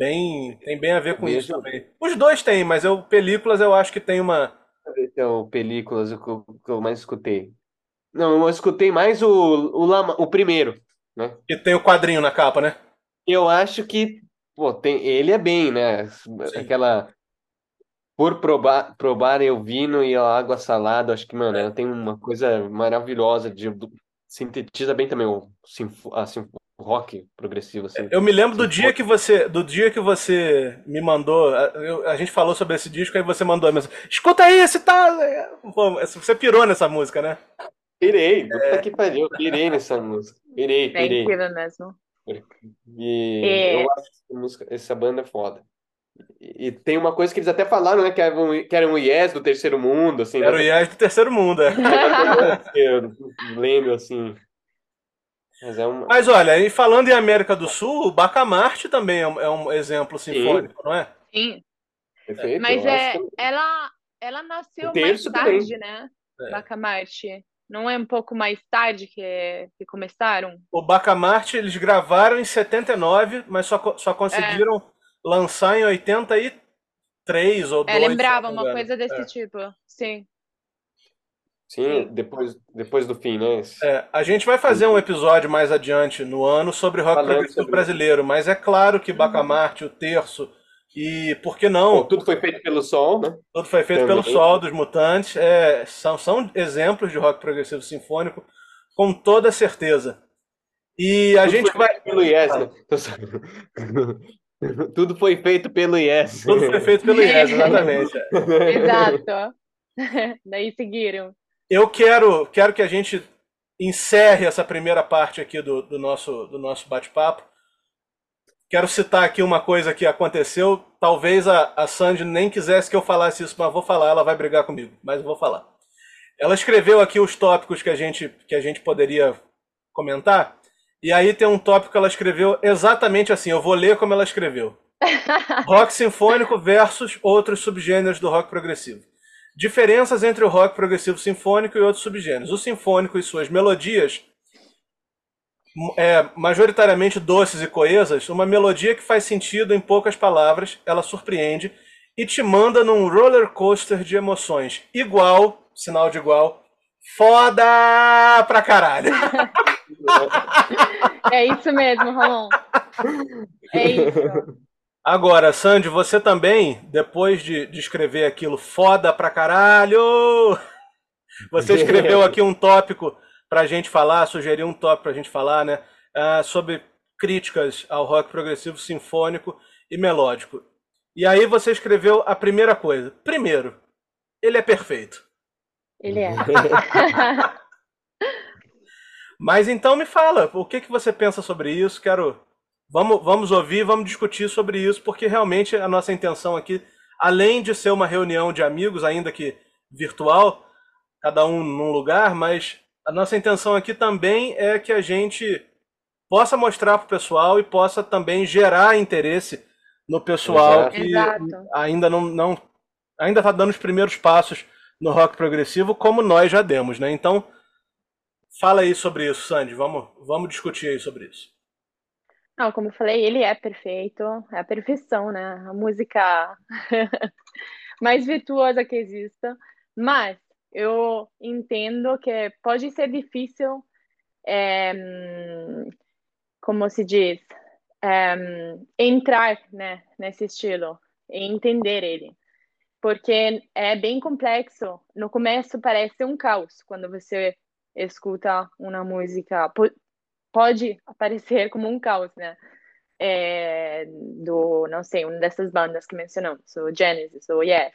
Speaker 1: bem tem bem a ver com isso também. Os dois têm, mas eu Películas eu acho que tem uma
Speaker 2: Então, películas, o que eu, que eu mais escutei. Não, eu escutei mais o, o, Lama, o primeiro, né?
Speaker 1: Que tem o quadrinho na capa, né?
Speaker 2: Eu acho que, pô, tem, ele é bem, né? Aquela. Por probar, probar eu vino e a água salada, acho que, mano, ela tem uma coisa maravilhosa de, sintetiza bem também o, a, rock progressivo, assim.
Speaker 1: Eu me lembro do dia que você, do dia que você me mandou, a, eu- a gente falou sobre esse disco, aí você mandou a mensagem, escuta aí, esse tá... Pô, você pirou nessa música, né?
Speaker 2: Pirei, puta que pariu, pirei nessa música. Pirei,
Speaker 3: É
Speaker 2: pirei.
Speaker 3: incrível mesmo.
Speaker 2: E
Speaker 3: É.
Speaker 2: eu acho essa, música, essa banda é foda. E, e tem uma coisa que eles até falaram, né? Que eram, que eram o Yes do terceiro mundo, assim.
Speaker 1: Era o Yes do terceiro mundo, é. (laughs)
Speaker 2: Eu lembro, assim. Mas é uma.
Speaker 1: Mas olha, e falando em América do Sul, o Bacamarte também é um, é um exemplo sinfônico, não é?
Speaker 3: Sim,
Speaker 2: Perfeito,
Speaker 3: mas é,
Speaker 2: que-
Speaker 3: ela, ela nasceu mais
Speaker 2: terço também.
Speaker 3: tarde, né?
Speaker 1: É.
Speaker 3: Bacamarte. Não é um pouco mais tarde que, que começaram?
Speaker 1: O Bacamarte eles gravaram em 79, mas só, só conseguiram lançar em 83 ou 2.
Speaker 3: É, lembrava uma coisa desse
Speaker 1: É.
Speaker 3: tipo. Sim.
Speaker 2: Sim, depois, depois do fim, né?
Speaker 1: É, a gente vai fazer um episódio mais adiante no ano sobre rock progressivo brasileiro, mas é claro que Bacamarte, o Terço e, por que não,
Speaker 2: Bom, tudo foi feito pelo sol, né?
Speaker 1: tudo foi feito
Speaker 2: também.
Speaker 1: pelo Sol dos Mutantes, é, são, são exemplos de rock progressivo sinfônico, com toda certeza. E a
Speaker 2: Tudo
Speaker 1: gente
Speaker 2: foi
Speaker 1: vai.
Speaker 2: pelo Yes, né? (laughs) Tudo foi feito pelo Yes.
Speaker 1: Tudo foi feito pelo (laughs) Yes, exatamente.
Speaker 3: Exato. (laughs) Daí seguiram.
Speaker 1: Eu quero, quero que a gente encerre essa primeira parte aqui do, do nosso, do nosso bate-papo. Quero citar aqui uma coisa que aconteceu. Talvez a, a Sandy nem quisesse que eu falasse isso, mas vou falar, ela vai brigar comigo, mas eu vou falar. Ela escreveu aqui os tópicos que a gente, que a gente poderia comentar, e aí tem um tópico que ela escreveu exatamente assim, eu vou ler como ela escreveu. (laughs) Rock sinfônico versus outros subgêneros do rock progressivo. Diferenças entre o rock progressivo sinfônico e outros subgêneros. O sinfônico e suas melodias, é, majoritariamente doces e coesas, uma melodia que faz sentido em poucas palavras, ela surpreende e te manda num roller coaster de emoções. Igual, sinal de igual, foda pra caralho. (laughs)
Speaker 3: É isso mesmo, Ramon. É isso.
Speaker 1: Agora, Sandy, você também, depois de, de escrever aquilo foda pra caralho, (laughs) você escreveu (laughs) aqui um tópico pra gente falar, sugeriu um tópico pra gente falar, né? ah, sobre críticas ao rock progressivo sinfônico e melódico. E aí você escreveu a primeira coisa. Primeiro, ele é perfeito.
Speaker 3: Ele é. (laughs)
Speaker 1: Mas então me fala, o que, que você pensa sobre isso? Quero. Vamos, vamos ouvir, vamos discutir sobre isso, porque realmente a nossa intenção aqui, além de ser uma reunião de amigos, ainda que virtual, cada um num lugar, mas a nossa intenção aqui também é que a gente possa mostrar para o pessoal e possa também gerar interesse no pessoal
Speaker 2: Exato.
Speaker 1: que
Speaker 3: Exato.
Speaker 1: ainda não, não ainda está dando os primeiros passos no rock progressivo, como nós já demos, né? Então, fala aí sobre isso, Sandy. Vamos, vamos discutir aí sobre isso.
Speaker 3: Não, como eu falei, ele é perfeito, é a perfeição, né? A música (laughs) mais virtuosa que exista. Mas eu entendo que pode ser difícil, é, como se diz, é, entrar, né, nesse estilo e entender ele. Porque é bem complexo. No começo parece um caos quando você escuta uma música. Po- Pode aparecer como um caos, né? É, do, não sei, uma dessas bandas que mencionamos, o Genesis, o Yes.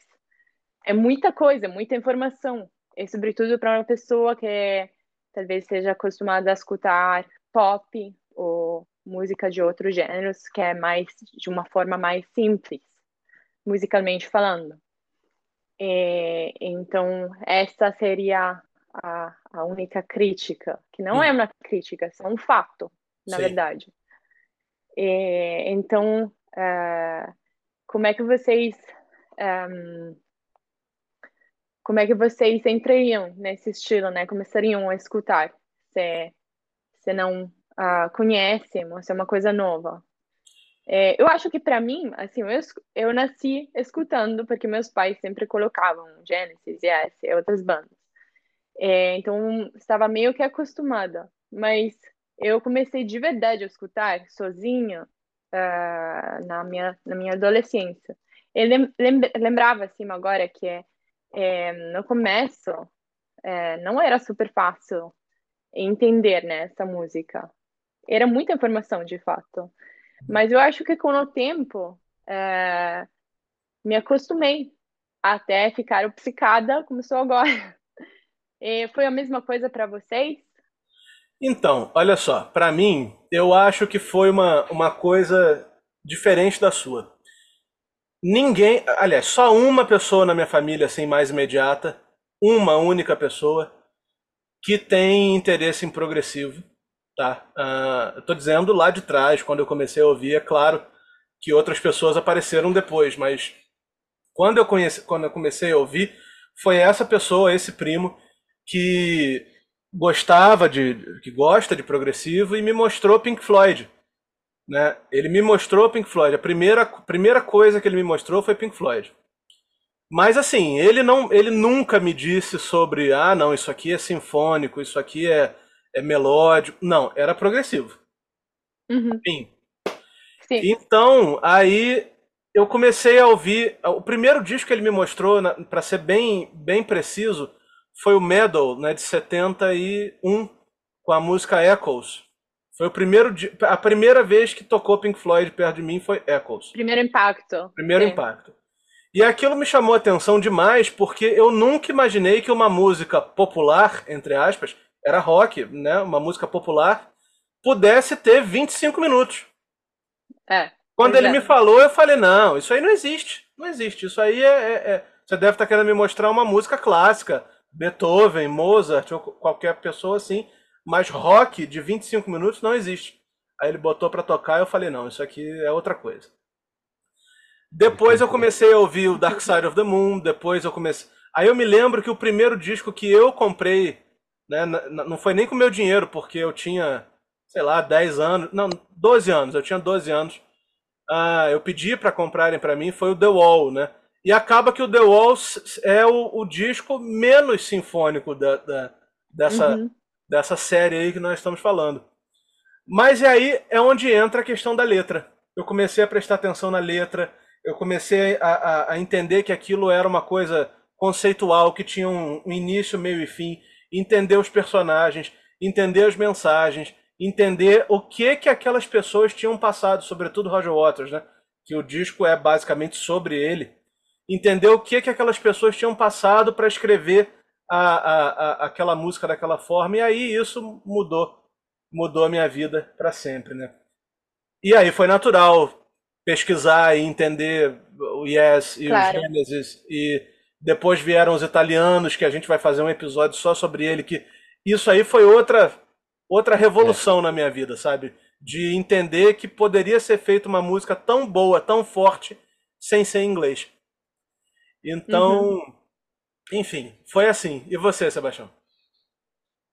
Speaker 3: É muita coisa, muita informação. E sobretudo para uma pessoa que talvez seja acostumada a escutar pop ou música de outros gêneros, que é mais de uma forma mais simples, musicalmente falando. É, então, essa seria a, a única crítica, que não é uma crítica, é um fato, na
Speaker 1: Sim.
Speaker 3: verdade. É, então, ah, como é que vocês ahm, como é que vocês entrariam nesse estilo, né? Começariam a escutar, se, se não ah, conhecem, ou se é uma coisa nova. É, eu acho que para mim, assim, eu, eu nasci escutando, porque meus pais sempre colocavam Genesis, Yes e outras bandas. É, então, estava meio que acostumada. Mas eu comecei de verdade a escutar sozinha uh, na, minha, na minha adolescência. Eu lembrava, assim, agora que é, no começo é, não era super fácil entender né, essa música. Era muita informação, de fato. Mas eu acho que com o tempo é, me acostumei até ficar obcecada como sou agora. E foi a mesma coisa para vocês?
Speaker 1: Então, olha só, para mim, eu acho que foi uma, uma coisa diferente da sua. Ninguém, aliás, só uma pessoa na minha família assim mais imediata, uma única pessoa que tem interesse em progressivo Tá? Uh, eu tô dizendo lá de trás, quando eu comecei a ouvir, é claro que outras pessoas apareceram depois, mas quando eu, conheci, quando eu comecei a ouvir, foi essa pessoa, esse primo, que gostava de, que gosta de progressivo e me mostrou Pink Floyd. Né? Ele me mostrou Pink Floyd. A primeira, primeira coisa que ele me mostrou foi Pink Floyd. Mas assim, ele não, ele nunca me disse sobre, ah, não, isso aqui é sinfônico, isso aqui é é melódico. Não, era progressivo.
Speaker 3: Uhum.
Speaker 1: Sim. Sim. Então, aí eu comecei a ouvir. O primeiro disco que ele me mostrou, para ser bem, bem preciso, foi o Medal, né, de 71, com a música Echoes. Foi o primeiro a primeira vez que tocou Pink Floyd perto de mim foi Echoes.
Speaker 3: Primeiro impacto.
Speaker 1: Primeiro Sim. impacto. E aquilo me chamou a atenção demais porque eu nunca imaginei que uma música popular, entre aspas, era rock, né? Uma música popular, pudesse ter 25 minutos.
Speaker 3: É.
Speaker 1: Quando ele é. me falou, eu falei, não, isso aí não existe. Não existe. Isso aí é. é, é... Você deve estar querendo me mostrar uma música clássica. Beethoven, Mozart, ou qualquer pessoa assim. Mas rock de 25 minutos não existe. Aí ele botou para tocar e eu falei, não, isso aqui é outra coisa. Depois eu comecei a ouvir o Dark Side of the Moon, depois eu comecei. Aí eu me lembro que o primeiro disco que eu comprei né? Não foi nem com meu dinheiro, porque eu tinha, sei lá, 10 anos, não, 12 anos, eu tinha 12 anos. Ah, eu pedi para comprarem para mim, foi o The Wall, né? E acaba que o The Wall é o, o disco menos sinfônico da, da dessa, uhum. dessa série aí que nós estamos falando. Mas e aí é onde entra a questão da letra. Eu comecei a prestar atenção na letra, eu comecei a, a, a entender que aquilo era uma coisa conceitual, que tinha um, um início, meio e fim entender os personagens, entender as mensagens, entender o que que aquelas pessoas tinham passado, sobretudo Roger Waters, né? Que o disco é basicamente sobre ele. Entender o que que aquelas pessoas tinham passado para escrever a, a, a, aquela música daquela forma e aí isso mudou, mudou a minha vida para sempre, né? E aí foi natural pesquisar e entender o Yes e claro. o Genesis e depois vieram os italianos, que a gente vai fazer um episódio só sobre ele, que isso aí foi outra outra revolução é. na minha vida, sabe? De entender que poderia ser feita uma música tão boa, tão forte, sem ser em inglês. Então, uhum. enfim, foi assim. E você, Sebastião?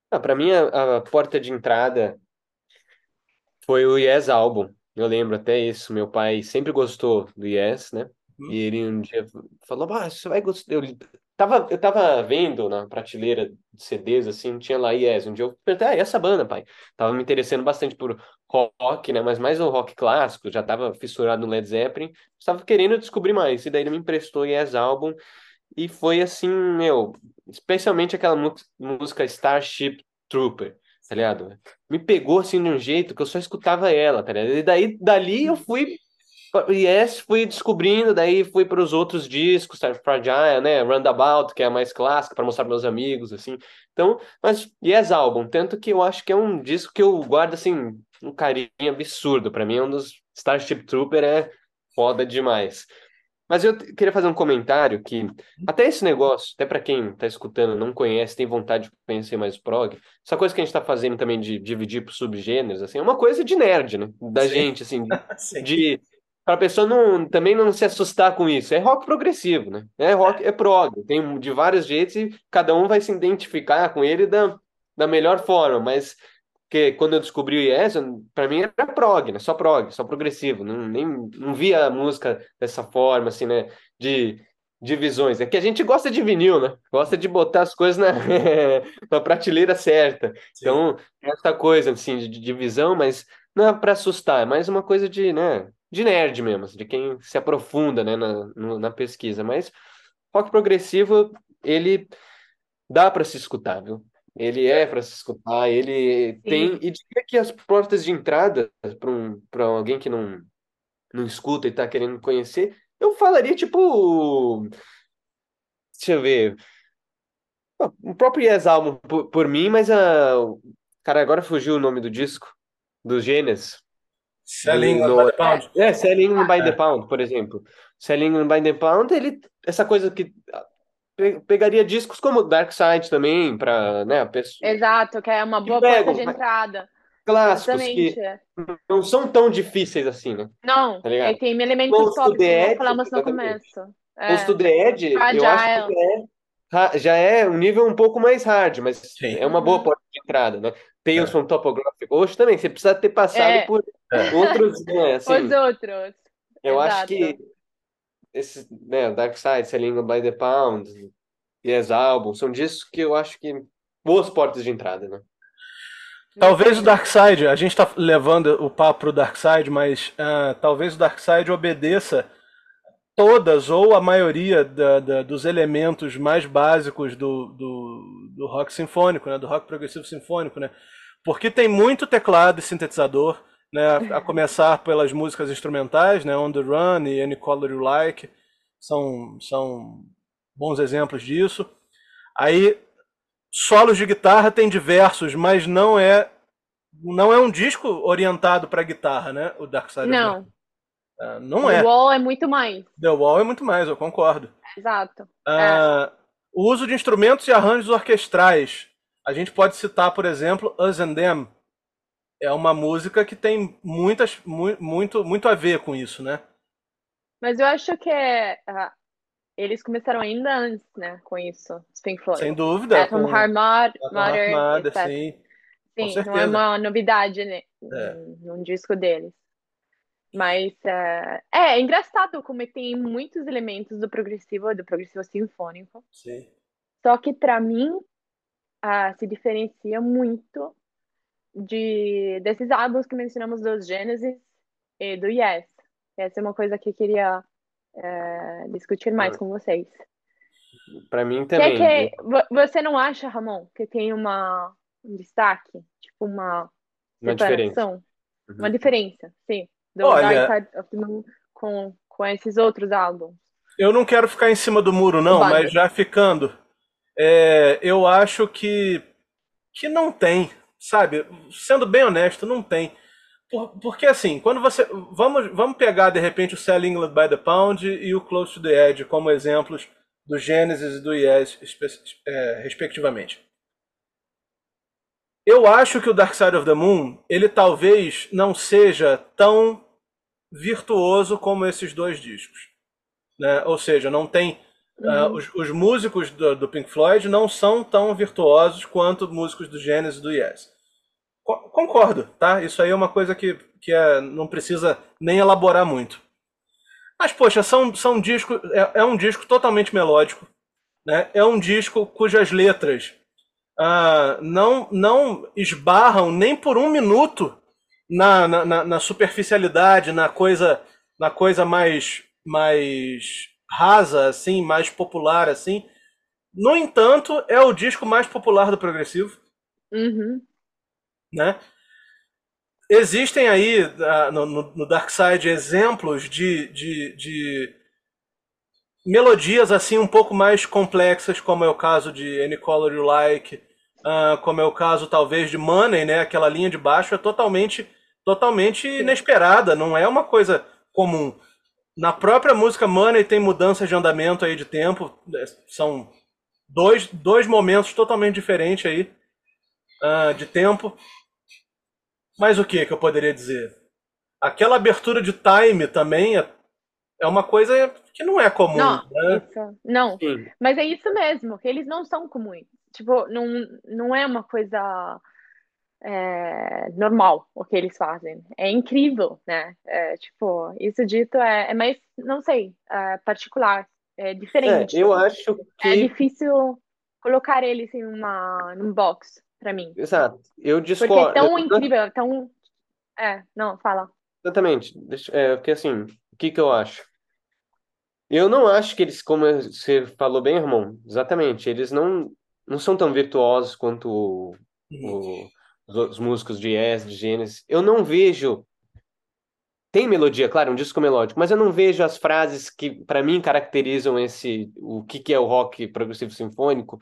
Speaker 2: Ah, para mim, a, a, porta de entrada foi o Yes Album. Eu lembro até isso. Meu pai sempre gostou do Yes, né? Uhum. E ele um dia falou: Ah, você vai gostar. Eu tava, eu tava vendo na prateleira de CDs, assim, tinha lá Yes. Um dia eu perguntei: Ah, essa banda, pai? Tava me interessando bastante por rock, né? Mas mais o rock clássico, já tava fissurado no Led Zeppelin. Estava querendo descobrir mais. E daí ele me emprestou Yes Album. E foi assim, meu, especialmente aquela música Starship Trooper, tá ligado? Me pegou assim de um jeito que eu só escutava ela, tá ligado? E daí, dali eu fui Yes, fui descobrindo, daí fui para os outros discos, Fragile, né, Roundabout, que é a mais clássica, para mostrar para meus amigos, assim. Então, mas Yes Album, tanto que eu acho que é um disco que eu guardo, assim, um carinho absurdo. Para mim é um dos Starship Trooper, é foda demais. Mas eu queria fazer um comentário que até esse negócio, até para quem está escutando, não conhece, tem vontade de conhecer mais o prog, essa coisa que a gente está fazendo também de dividir por subgêneros, assim, é uma coisa de nerd, né? Da Sim. gente, assim, (laughs) de, para a pessoa não, também não se assustar com isso. É rock progressivo, né? É rock, é prog. Tem de vários jeitos e cada um vai se identificar com ele da, da melhor forma. Mas Porque quando eu descobri o Yes, para mim era prog, né? Só prog, só progressivo. Não, nem, não via a música dessa forma, assim, né? De divisões. É que a gente gosta de vinil, né? Gosta de botar as coisas na, (laughs) na prateleira certa.
Speaker 1: Sim.
Speaker 2: Então, essa coisa, assim, de divisão, mas não é para assustar, é mais uma coisa de, né? De nerd mesmo, assim, de quem se aprofunda, né? Na, na pesquisa. Mas rock progressivo, ele dá para se escutar, viu? Ele é para se escutar, ele tem. E diria que as portas de entrada para um, alguém que não, não escuta e está querendo conhecer, eu falaria tipo. Deixa eu ver. O próprio Yes Album por, por mim, mas a. Cara, agora fugiu o nome do disco, do Gênesis.
Speaker 1: Selling
Speaker 2: No-
Speaker 1: by the Pound.
Speaker 2: É, Selling by the Pound, por exemplo. Selling by the Pound, ele, essa coisa que pe- pegaria discos como Dark Side também, para, né, a pessoa,
Speaker 3: Exato, que é uma boa
Speaker 2: pegam,
Speaker 3: porta de entrada.
Speaker 2: clássicos
Speaker 3: Exatamente.
Speaker 2: que não são tão difíceis assim, né?
Speaker 3: Não,
Speaker 2: Tá ligado?
Speaker 3: é, tem elementos pop,
Speaker 2: the
Speaker 3: falamos no começo. É.
Speaker 2: to the Edge, eu acho que é, ra- já é um nível um pouco mais hard, mas
Speaker 1: Sim.
Speaker 2: é uma boa
Speaker 3: Uhum.
Speaker 2: porta de entrada, né? Tales
Speaker 1: É.
Speaker 2: from Topographic Ocean também, você precisa ter passado
Speaker 3: É.
Speaker 2: por
Speaker 1: É.
Speaker 2: outros, né, assim,
Speaker 3: Os outros.
Speaker 2: eu acho
Speaker 3: exato.
Speaker 2: que esse, né, Dark Side, Selling by the Pound, Yes Album, são discos que eu acho que boas portas de entrada, né?
Speaker 1: Talvez o Dark Side, a gente está levando o papo pro Dark Side, mas ah, talvez o Dark Side obedeça todas ou a maioria da- da- dos elementos mais básicos do, do, do rock sinfônico, né, do rock progressivo sinfônico, né? Porque tem muito teclado e sintetizador, né, a começar pelas músicas instrumentais, né, On the Run e Any Color You Like, são, são bons exemplos disso. Aí solos de guitarra tem diversos, mas não é não é um disco orientado para guitarra, né? O Dark Side of the
Speaker 3: Não,
Speaker 1: Ah, não
Speaker 3: o
Speaker 1: é.
Speaker 3: Wall é muito mais.
Speaker 1: The Wall é muito mais, eu concordo.
Speaker 3: Exato.
Speaker 1: Ah, o uso de instrumentos e arranjos orquestrais. A gente pode citar, por exemplo, Us and Them. É uma música que tem muitas, mu- muito, muito a ver com isso, né?
Speaker 3: Mas eu acho que é, ah, eles começaram ainda antes, né, com isso, os Pink Floyd.
Speaker 1: Sem dúvida.
Speaker 3: Atom
Speaker 1: com
Speaker 3: Heart Mother,
Speaker 1: sim.
Speaker 3: Sim, não é uma novidade, né,
Speaker 1: É.
Speaker 3: num disco deles. Mas é, é engraçado como tem muitos elementos do progressivo, do progressivo sinfônico.
Speaker 1: Sim.
Speaker 3: Só que para mim ah, se diferencia muito de desses álbuns que mencionamos dos Genesis e do Yes. Essa é uma coisa que eu queria eh, discutir mais
Speaker 2: Ah.
Speaker 3: com vocês.
Speaker 2: Para mim
Speaker 3: Que é
Speaker 2: também.
Speaker 3: que vo- você não acha, Ramon, que tem uma um destaque, tipo uma
Speaker 2: Uma diferença. Uhum.
Speaker 3: uma diferença, sim, do
Speaker 1: Olha-
Speaker 3: Dark Side of the Moon com com esses outros álbuns?
Speaker 1: Eu não quero ficar em cima do muro, não,
Speaker 3: Banda.
Speaker 1: mas já ficando, é, eu acho que, que não tem, sabe? Sendo bem honesto, não tem. Por- porque assim, quando você. Vamos, vamos pegar de repente o Sell England by the Pound e o Close to the Edge como exemplos do Genesis e do Yes, é, respectivamente. Eu acho que o Dark Side of the Moon, ele talvez não seja tão virtuoso como esses dois discos. Né? Ou seja, não tem.
Speaker 3: Uhum.
Speaker 1: os, os músicos do, do Pink Floyd não são tão virtuosos quanto músicos do Genesis e do Yes. Co- Concordo, tá? Isso aí é uma coisa que, que é, não precisa nem elaborar muito. Mas, poxa, são, são discos, é, é um disco totalmente melódico. Né? É um disco cujas letras ah, não, não esbarram nem por um minuto na, na, na- na superficialidade, na coisa, na coisa mais, mais rasa, assim, mais popular, assim. No entanto, é o disco mais popular do progressivo,
Speaker 3: Uhum.
Speaker 1: né? Existem aí ah, no, no, no Dark Side exemplos de, de, de melodias assim um pouco mais complexas, como é o caso de Any Color You Like, ah, como é o caso talvez de Money, né? Aquela linha de baixo é totalmente, totalmente inesperada, não é uma coisa comum. Na própria música Money tem mudanças de andamento aí de tempo, né, são dois, dois momentos totalmente diferentes aí ah, de tempo. Mas o que que eu poderia dizer? Aquela abertura de time também é, é uma coisa que não é comum,
Speaker 3: Não,
Speaker 1: né?
Speaker 3: isso, não.
Speaker 2: Sim.
Speaker 3: Mas é isso mesmo, que eles não são comuns. Tipo, não, não é uma coisa é, normal o que eles fazem. É incrível, né? É, tipo, isso dito é, é mais, não sei, é particular, é diferente.
Speaker 2: É, eu acho que.
Speaker 3: É difícil colocar eles em uma, num box, para mim.
Speaker 2: Exato. Eu discordo.
Speaker 3: Porque é tão incrível, tão. É, não, fala.
Speaker 2: Exatamente. É, porque assim, o que que eu acho? Eu não acho que eles, como você falou bem, irmão, exatamente, eles não, não são tão virtuosos quanto o, o os músicos de Yes, de Gênesis, eu não vejo. Tem melodia, claro, um disco melódico, mas eu não vejo as frases que, para mim, caracterizam esse o que, que é o rock progressivo sinfônico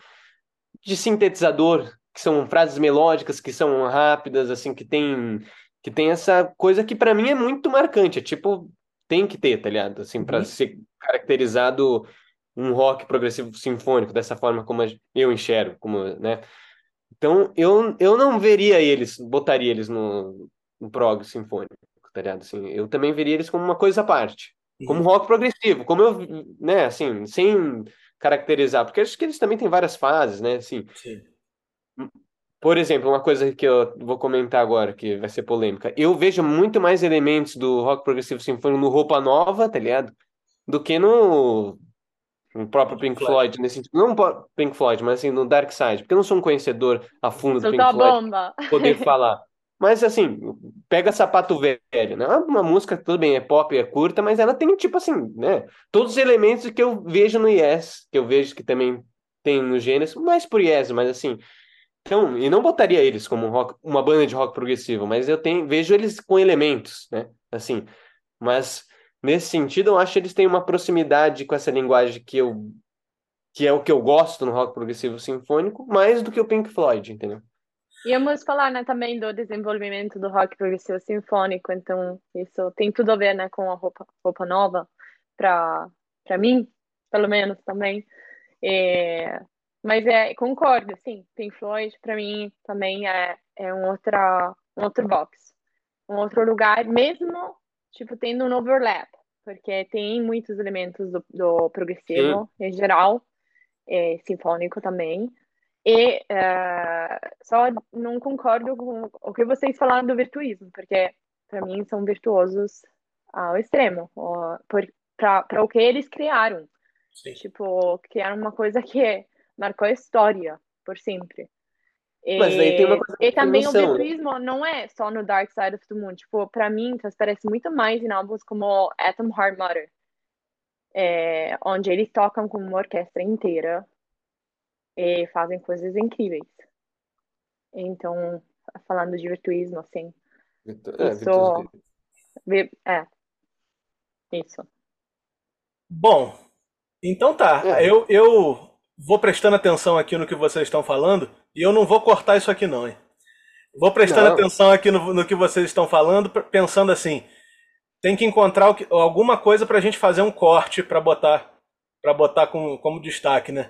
Speaker 2: de sintetizador, que são frases melódicas, que são rápidas, assim, que tem que tem essa coisa que para mim é muito marcante, é tipo tem que ter, tá ligado? Assim, para uhum. ser caracterizado um rock progressivo sinfônico dessa forma como eu enxergo, como, né? Então, eu, eu não veria eles, botaria eles no, no prog sinfônico, tá ligado? Assim, eu também veria eles como uma coisa à parte. Como uhum. rock progressivo, como eu, né, assim, sem caracterizar, porque acho que eles também têm várias fases, né, assim. Sim. Por exemplo, uma coisa que eu vou comentar agora, que vai ser polêmica. Eu vejo muito mais elementos do rock progressivo sinfônico no Roupa Nova, tá ligado? Do que no o próprio Pink Floyd, nesse sentido. Não Pink Floyd, mas assim, no Dark Side. Porque eu não sou um conhecedor a fundo do Pink Floyd
Speaker 3: bomba.
Speaker 2: poder (laughs) falar. Mas assim, pega sapato velho, né? Uma música, tudo bem, é pop, é curta, mas ela tem, tipo assim, né? Todos os elementos que eu vejo no Yes, que eu vejo que também tem no Gênesis, mais por Yes, mas assim. Então, e não botaria eles como rock, uma banda de rock progressivo, mas eu tenho, vejo eles com elementos, né? Assim, mas Nesse sentido, eu acho que eles têm uma proximidade com essa linguagem que eu que é o que eu gosto no rock progressivo sinfônico, mais do que o Pink Floyd, entendeu?
Speaker 3: Íamos falar né, também do desenvolvimento do rock progressivo sinfônico, então isso tem tudo a ver né, com a roupa, roupa nova, para mim, pelo menos também. É, mas é, concordo, sim, Pink Floyd para mim também é, é um, outra, um outro box, um outro lugar, mesmo tipo, tendo um overlap, porque tem muitos elementos do, do progressivo Sim. em geral, é, sinfônico também. E uh, só não concordo com o que vocês falaram do virtuísmo, porque para mim são virtuosos ao extremo, para o que eles criaram. Sim. Tipo, criaram uma coisa que marcou a história por sempre.
Speaker 2: Mas aí tem uma coisa
Speaker 3: e também o virtuísmo não é só no Dark Side of the Moon. Tipo, pra mim, transparece muito mais em álbuns como Atom Heart Mother. É, onde eles tocam com uma orquestra inteira e fazem coisas incríveis. Então, falando de virtuísmo, assim. É, isso... é. Isso.
Speaker 1: Bom, então tá. É. Eu, eu vou prestando atenção aqui no que vocês estão falando e eu não vou cortar isso aqui não, hein? Vou prestando não. atenção aqui no, no, que vocês estão falando, pensando assim, tem que encontrar que, alguma coisa para a gente fazer um corte para botar para botar com, como destaque, né?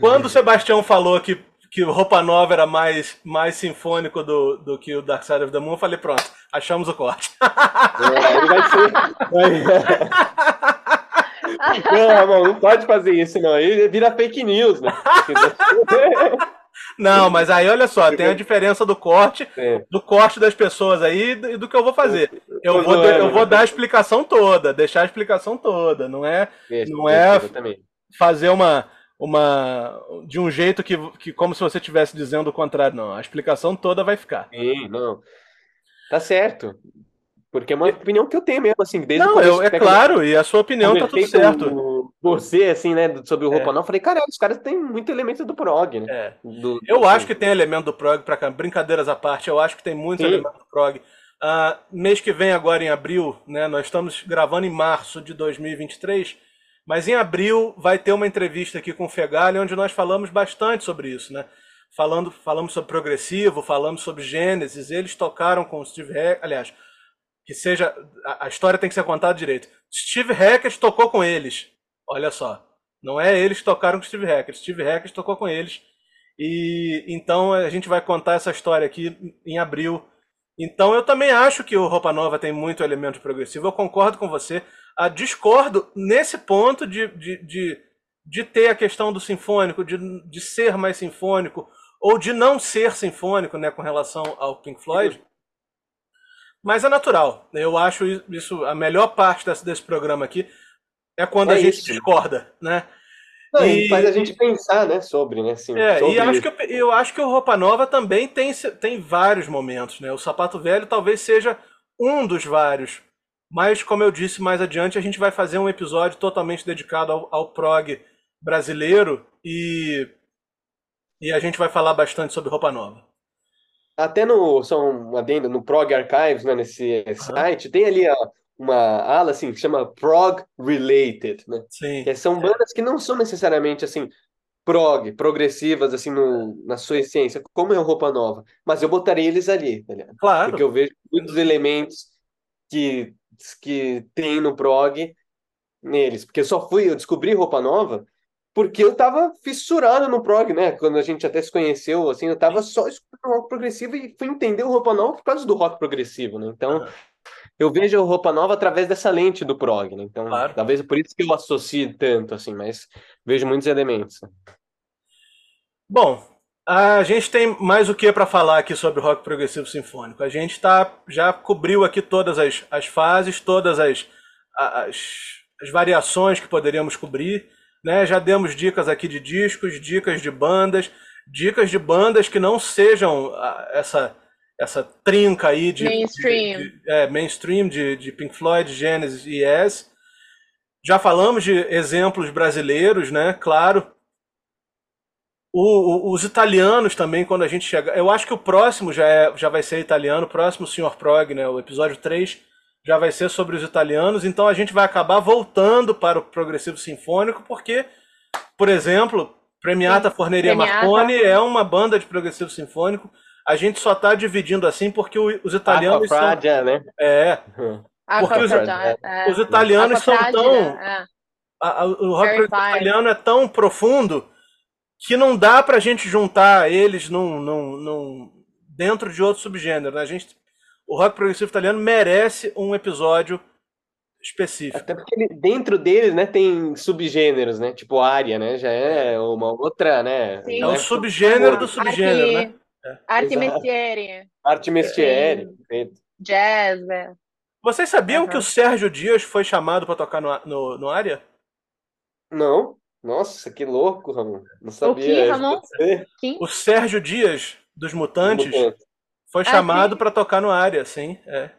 Speaker 1: Quando o Sebastião falou que, que Roupa Nova era mais, mais sinfônico do, do que o Dark Side of the Moon, eu falei, pronto, achamos o corte. É, ele vai
Speaker 2: ser... (laughs) (laughs) (laughs) Não, Ramon, não pode fazer isso, não. Aí vira fake news, né?
Speaker 1: Não, mas aí olha só, tem a diferença do corte, é. do corte das pessoas aí e do que eu vou fazer. Eu vou, eu vou dar a explicação toda, deixar a explicação toda, não é, não é fazer uma, uma de um jeito que, que como se você estivesse dizendo o contrário, não. A explicação toda vai ficar.
Speaker 2: Sim, não. Tá certo. Porque é uma opinião que eu tenho mesmo, assim, desde
Speaker 1: Não, eu, é claro, e a sua opinião tá tudo certo.
Speaker 2: Você, assim, né, sobre o roupa é. não, eu falei, cara, os caras têm muito elemento do prog, né?
Speaker 1: É. Do, eu assim. acho que tem elemento do prog pra cá, brincadeiras à parte, eu acho que tem muito Sim. elemento do prog. Uh, mês que vem, agora em abril, né, nós estamos gravando em março de 2023, mas em abril vai ter uma entrevista aqui com o Fegali, onde nós falamos bastante sobre isso, né? Falando, falamos sobre progressivo, falamos sobre Gênesis, eles tocaram com o Steve Hack, aliás, que seja. A, a, história tem que ser contada direito. Steve Hackett tocou com eles. Olha só. Não é eles que tocaram com Steve Hackett. Steve Hackett tocou com eles. E então a gente vai contar essa história aqui em abril. Então eu também acho que o Roupa Nova tem muito elemento progressivo. Eu concordo com você. A discordo nesse ponto de, de, de, de ter a questão do sinfônico, de, de ser mais sinfônico, ou de não ser sinfônico, né, com relação ao Pink Floyd. Mas é natural. Eu acho isso a melhor parte desse, desse programa aqui é quando
Speaker 2: É
Speaker 1: a gente
Speaker 2: isso.
Speaker 1: discorda, né?
Speaker 2: Não,
Speaker 1: E-
Speaker 2: faz a gente pensar, né, sobre, né, assim,
Speaker 1: É,
Speaker 2: sobre
Speaker 1: e acho que, eu, eu acho que o Roupa Nova também tem, tem vários momentos, né? O Sapato Velho talvez seja um dos vários. Mas, como eu disse mais adiante, a gente vai fazer um episódio totalmente dedicado ao, ao prog brasileiro e, e a gente vai falar bastante sobre Roupa Nova.
Speaker 2: Até no, só um adendo, no Prog Archives, né, nesse site, tem ali ó, uma ala, assim, que chama Prog Related, né?
Speaker 1: Sim,
Speaker 2: Que são bandas que não são necessariamente, assim, prog, progressivas, assim, no, na sua essência, como é o Roupa Nova. Mas eu botaria eles ali, tá ligado?
Speaker 1: claro.
Speaker 2: Porque eu vejo muitos elementos que, que tem no prog neles. Porque eu só fui, eu descobri Roupa Nova porque eu tava fissurado no prog, né? Quando a gente até se conheceu, assim, eu tava só escutando rock progressivo e fui entender o Roupa Nova por causa do rock progressivo, né? Então,
Speaker 1: Aham.
Speaker 2: eu vejo o Roupa Nova através dessa lente do prog, né? Então,
Speaker 1: Claro.
Speaker 2: talvez por isso que eu associe tanto, assim, mas vejo muitos elementos.
Speaker 1: Bom, a gente tem mais o que para falar aqui sobre rock progressivo sinfônico. A gente tá, já cobriu aqui todas as, as fases, todas as, as, as variações que poderíamos cobrir. Né? Já demos dicas aqui de discos, dicas de bandas, dicas de bandas que não sejam ah, essa, essa trinca aí de
Speaker 3: Mainstream.
Speaker 1: de- de- é, mainstream de, de Pink Floyd, Genesis e Yes. Já falamos de exemplos brasileiros, né? Claro. O- o- os italianos também, quando a gente chegar. Eu acho que o próximo já, é, já vai ser italiano, o próximo Sr. Prog, né? O episódio 3 já vai ser sobre os italianos, então a gente vai acabar voltando para o progressivo sinfônico, porque, por exemplo, Premiata Forneria
Speaker 3: Premiata.
Speaker 1: Marconi é uma banda de progressivo sinfônico. A gente só está dividindo assim porque os italianos são.
Speaker 2: Aquafragia, né?
Speaker 1: É, Porque os-
Speaker 3: Aquafragia, é.
Speaker 1: os italianos são tão.
Speaker 3: é.
Speaker 1: a- a- o rock italiano é tão profundo que não dá pra gente juntar eles num, num, num- dentro de outro subgênero. Né? A gente, o rock progressivo italiano merece um episódio específico.
Speaker 2: Até porque ele- dentro deles, né, tem subgêneros, né? Tipo área, né? Já é uma outra, né?
Speaker 3: Sim.
Speaker 1: É
Speaker 2: não
Speaker 1: o subgênero do subgênero,
Speaker 3: Arte,
Speaker 1: né?
Speaker 3: arte mestiere,
Speaker 2: Arte mestiere. perfeito.
Speaker 3: jazz, né?
Speaker 1: Vocês sabiam
Speaker 3: Aham.
Speaker 1: que o Sérgio Dias foi chamado pra tocar no, no, no área?
Speaker 2: Não? Nossa, que louco, Ramon. Não sabia.
Speaker 3: quê,
Speaker 2: essa.
Speaker 3: Ramon?
Speaker 1: O Sérgio Dias, dos Mutantes,
Speaker 2: Mutante.
Speaker 1: Foi
Speaker 3: Ah,
Speaker 1: chamado
Speaker 3: sim.
Speaker 1: pra tocar no área, sim. É.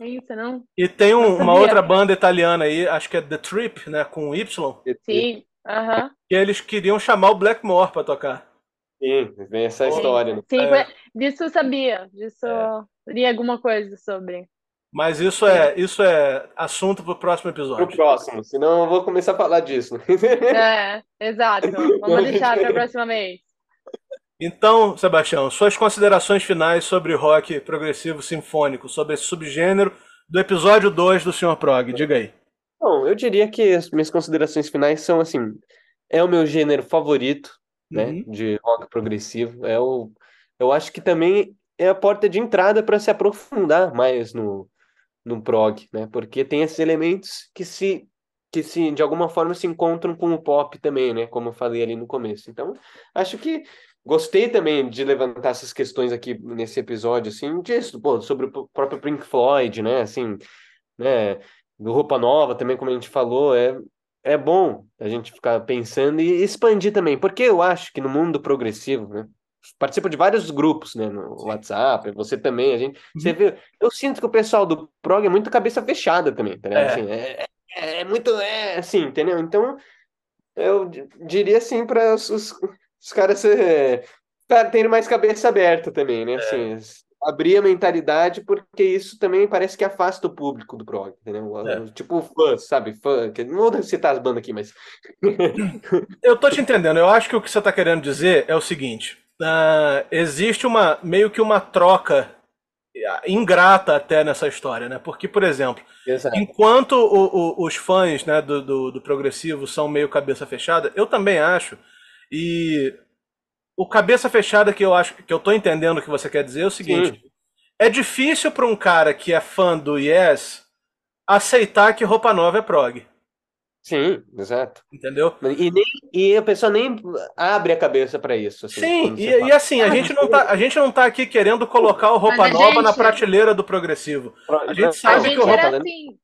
Speaker 3: É isso, não?
Speaker 1: E tem um-
Speaker 3: Não
Speaker 1: uma outra banda italiana aí, acho que é The Trip, né, com Y,
Speaker 3: Sim, aham.
Speaker 1: que eles queriam chamar o Blackmore pra tocar.
Speaker 2: Sim, vem essa
Speaker 1: Sim.
Speaker 2: história, né?
Speaker 3: Sim,
Speaker 1: É.
Speaker 3: disso eu sabia, disso
Speaker 1: É.
Speaker 3: li alguma coisa sobre.
Speaker 1: Mas isso é, isso é assunto pro próximo
Speaker 2: Pro
Speaker 1: episódio.
Speaker 2: próximo, senão eu vou começar a falar disso.
Speaker 3: É, exato. (laughs) Vamos deixar para a próxima vez.
Speaker 1: Então, Sebastião, suas considerações finais sobre rock progressivo sinfônico, sobre esse subgênero do episódio 2 do Sr. Prog. Diga aí.
Speaker 2: Bom, eu diria que as minhas considerações finais são assim, é o meu gênero favorito, né,
Speaker 1: Uhum.
Speaker 2: de rock progressivo. É o, eu acho que também é a porta de entrada para se aprofundar mais no, no prog, né? Porque tem esses elementos que se que se de alguma forma se encontram com o pop também, né? Como eu falei ali no começo. Então, acho que gostei também de levantar essas questões aqui nesse episódio, assim, disso, pô, sobre o próprio Pink Floyd, né? Assim, né? Do Roupa Nova também, como a gente falou, é é bom a gente ficar pensando e expandir também, porque eu acho que no mundo progressivo, né? Participo de vários grupos, né, no WhatsApp, você também, a gente, você vê, eu sinto que o pessoal do prog é muito cabeça fechada também, tá ligado?
Speaker 1: É.
Speaker 2: Assim, é, é, é muito, é assim, entendeu? Então, eu di- diria assim para os, os, caras é, cara, terem mais cabeça aberta também, né? Assim, s- abrir a mentalidade, porque isso também parece que afasta o público do prog, entendeu?
Speaker 1: É.
Speaker 2: Tipo fã, sabe? Fã, que, não vou citar as bandas aqui, mas (laughs)
Speaker 1: Eu tô te entendendo. Eu acho que o que você tá querendo dizer é o seguinte: ah, existe uma meio que uma troca ah, ingrata até nessa história, né? Porque, por exemplo,
Speaker 2: Exato.
Speaker 1: enquanto o- o- os fãs né, do, do, do progressivo são meio cabeça fechada, eu também acho. E o cabeça fechada que eu acho que eu tô entendendo o que você quer dizer é o seguinte:
Speaker 2: Sim.
Speaker 1: é difícil para um cara que é fã do Yes aceitar que roupa nova é prog.
Speaker 2: Sim, exato.
Speaker 1: Entendeu?
Speaker 2: E, nem, e a pessoa nem abre a cabeça para isso. Assim,
Speaker 1: Sim, e, e, assim, a gente, não tá, a gente não tá aqui querendo colocar o roupa nova gente... na prateleira do progressivo. A gente sabe
Speaker 3: a gente
Speaker 1: que o
Speaker 3: roupa. Era assim.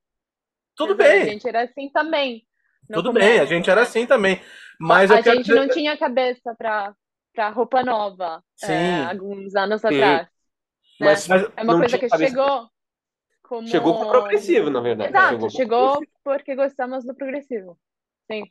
Speaker 1: Tudo bem.
Speaker 3: A gente era assim também.
Speaker 1: Tudo começo, bem, a gente era assim também. Mas
Speaker 3: a gente dizer... não tinha cabeça para para roupa nova é, alguns anos Sim. atrás. Né?
Speaker 1: Mas, mas,
Speaker 3: é uma coisa que cabeça... chegou como...
Speaker 2: Chegou com progressivo, na verdade.
Speaker 3: Exato, chegou, chegou porque gostamos do progressivo. Sim.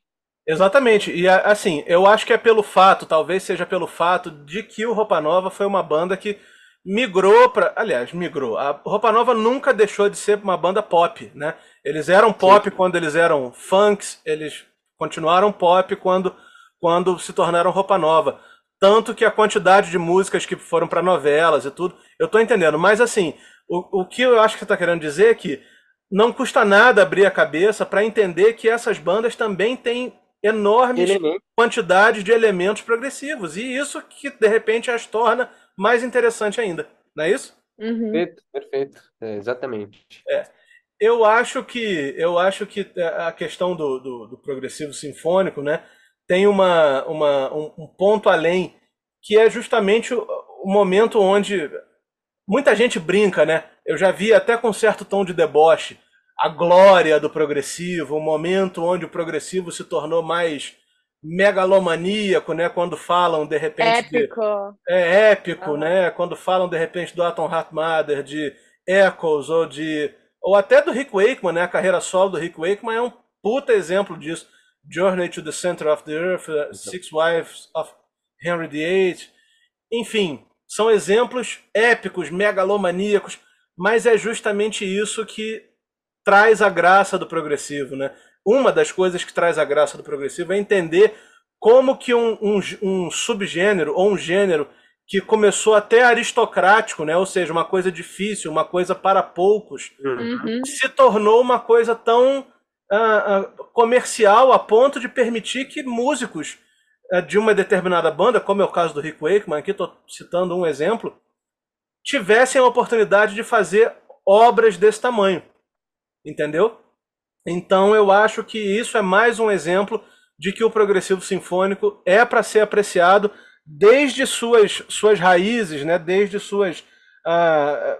Speaker 1: Exatamente. E assim, eu acho que é pelo fato, talvez seja pelo fato de que o Roupa Nova foi uma banda que migrou para, aliás, migrou. A Roupa Nova nunca deixou de ser uma banda pop, né? Eles eram pop Sim. quando eles eram funks, eles continuaram pop quando quando se tornaram Roupa Nova. Tanto que a quantidade de músicas que foram para novelas e tudo, eu tô entendendo. Mas assim, o, o que eu acho que você está querendo dizer é que não custa nada abrir a cabeça para entender que essas bandas também têm enormes Elemento. quantidades de elementos progressivos. E isso que, de repente, as torna mais interessante ainda. Não é isso?
Speaker 3: Uhum.
Speaker 2: Perfeito, perfeito. É, exatamente.
Speaker 1: É. Eu acho que eu acho que a questão do, do, do progressivo sinfônico, né, tem uma, uma um, um, ponto além que é justamente o, o momento onde muita gente brinca, né? Eu já vi até com certo tom de deboche a glória do progressivo, o momento onde o progressivo se tornou mais megalomaníaco, né? Quando falam de repente
Speaker 3: épico,
Speaker 1: de, é épico, né? Quando falam de repente do Atom Heart Mother, de Echoes ou de ou até do Rick Wakeman, né? A carreira solo do Rick Wakeman é um puta exemplo disso. Journey to the Center of the Earth, uh, Six Wives of Henry VIII, enfim, são exemplos épicos, megalomaníacos, mas é justamente isso que traz a graça do progressivo, né? Uma das coisas que traz a graça do progressivo é entender como que um, um, um subgênero ou um gênero que começou até aristocrático, né? ou seja, uma coisa difícil, uma coisa para poucos,
Speaker 3: uhum.
Speaker 1: se tornou uma coisa tão uh, uh, comercial a ponto de permitir que músicos uh, de uma determinada banda, como é o caso do Rick Wakeman, aqui estou citando um exemplo, tivessem a oportunidade de fazer obras desse tamanho. Entendeu? Então eu acho que isso é mais um exemplo de que o progressivo sinfônico é para ser apreciado desde suas, suas raízes, né? desde suas, uh,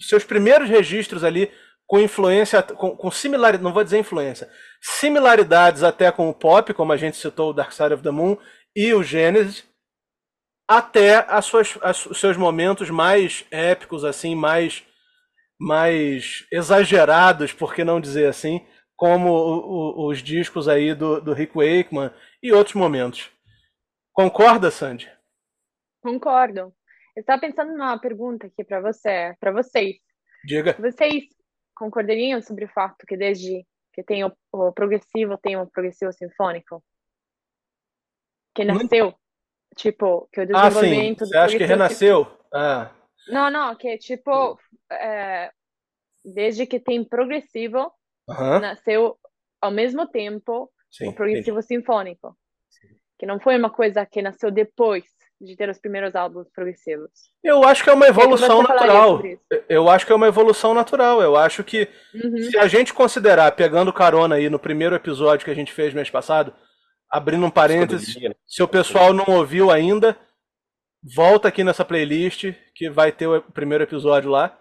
Speaker 1: seus primeiros registros ali com influência, com, com similaridade, não vou dizer influência, similaridades até com o pop, como a gente citou o Dark Side of the Moon e o Genesis, até as suas, as, os seus momentos mais épicos, assim, mais mais exagerados, por que não dizer assim, como o, o, os discos aí do, do Rick Wakeman e outros momentos. Concorda, Sandy?
Speaker 3: Concordo. Eu estava pensando numa pergunta aqui para você, para vocês.
Speaker 1: Diga.
Speaker 3: Vocês concordariam sobre o fato que desde que tem o, o progressivo tem um progressivo sinfônico que nasceu, tipo, que o desenvolvimento
Speaker 1: ah, sim. Você acha que renasceu? Ah.
Speaker 3: Não, não, que tipo é, desde que tem progressivo, nasceu ao mesmo tempo sim, o progressivo sim. sinfônico. Que não foi uma coisa que nasceu depois de ter os primeiros álbuns progressivos.
Speaker 1: Eu acho que é uma evolução natural. Eu acho que é uma evolução natural. Eu acho que uhum. se a gente considerar, pegando carona aí no primeiro episódio que a gente fez mês passado, abrindo um parênteses, se o pessoal não ouviu ainda, volta aqui nessa playlist que vai ter o primeiro episódio lá.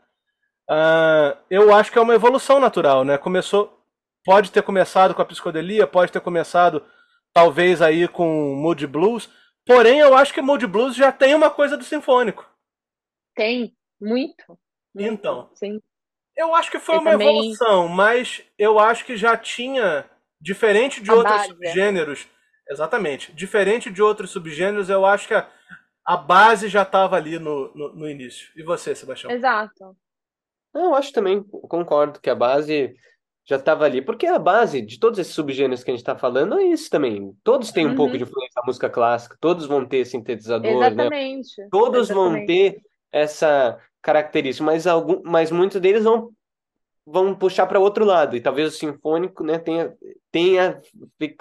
Speaker 1: Uh, eu acho que é uma evolução natural, né? Começou, pode ter começado com a psicodelia, pode ter começado talvez aí com Mood Blues, porém eu acho que Mood Blues já tem uma coisa do sinfônico.
Speaker 3: Tem, muito.
Speaker 1: então,
Speaker 3: sim.
Speaker 1: Eu acho que foi eu uma também... evolução, mas eu acho que já tinha, diferente de a outros base. É. subgêneros, exatamente, diferente de outros subgêneros, eu acho que a, a base já estava ali no, no, no, início. E você, Sebastião?
Speaker 3: Exato.
Speaker 2: Eu acho também, concordo que a base já estava ali, porque a base de todos esses subgêneros que a gente está falando é isso também. Todos têm um uhum. pouco de influência da música clássica, todos vão ter sintetizador,
Speaker 3: né? Exatamente.
Speaker 2: Né? Todos
Speaker 3: Exatamente.
Speaker 2: vão ter essa característica, mas, algum, mas muitos deles vão, vão puxar para outro lado, e talvez o sinfônico né, tenha, tenha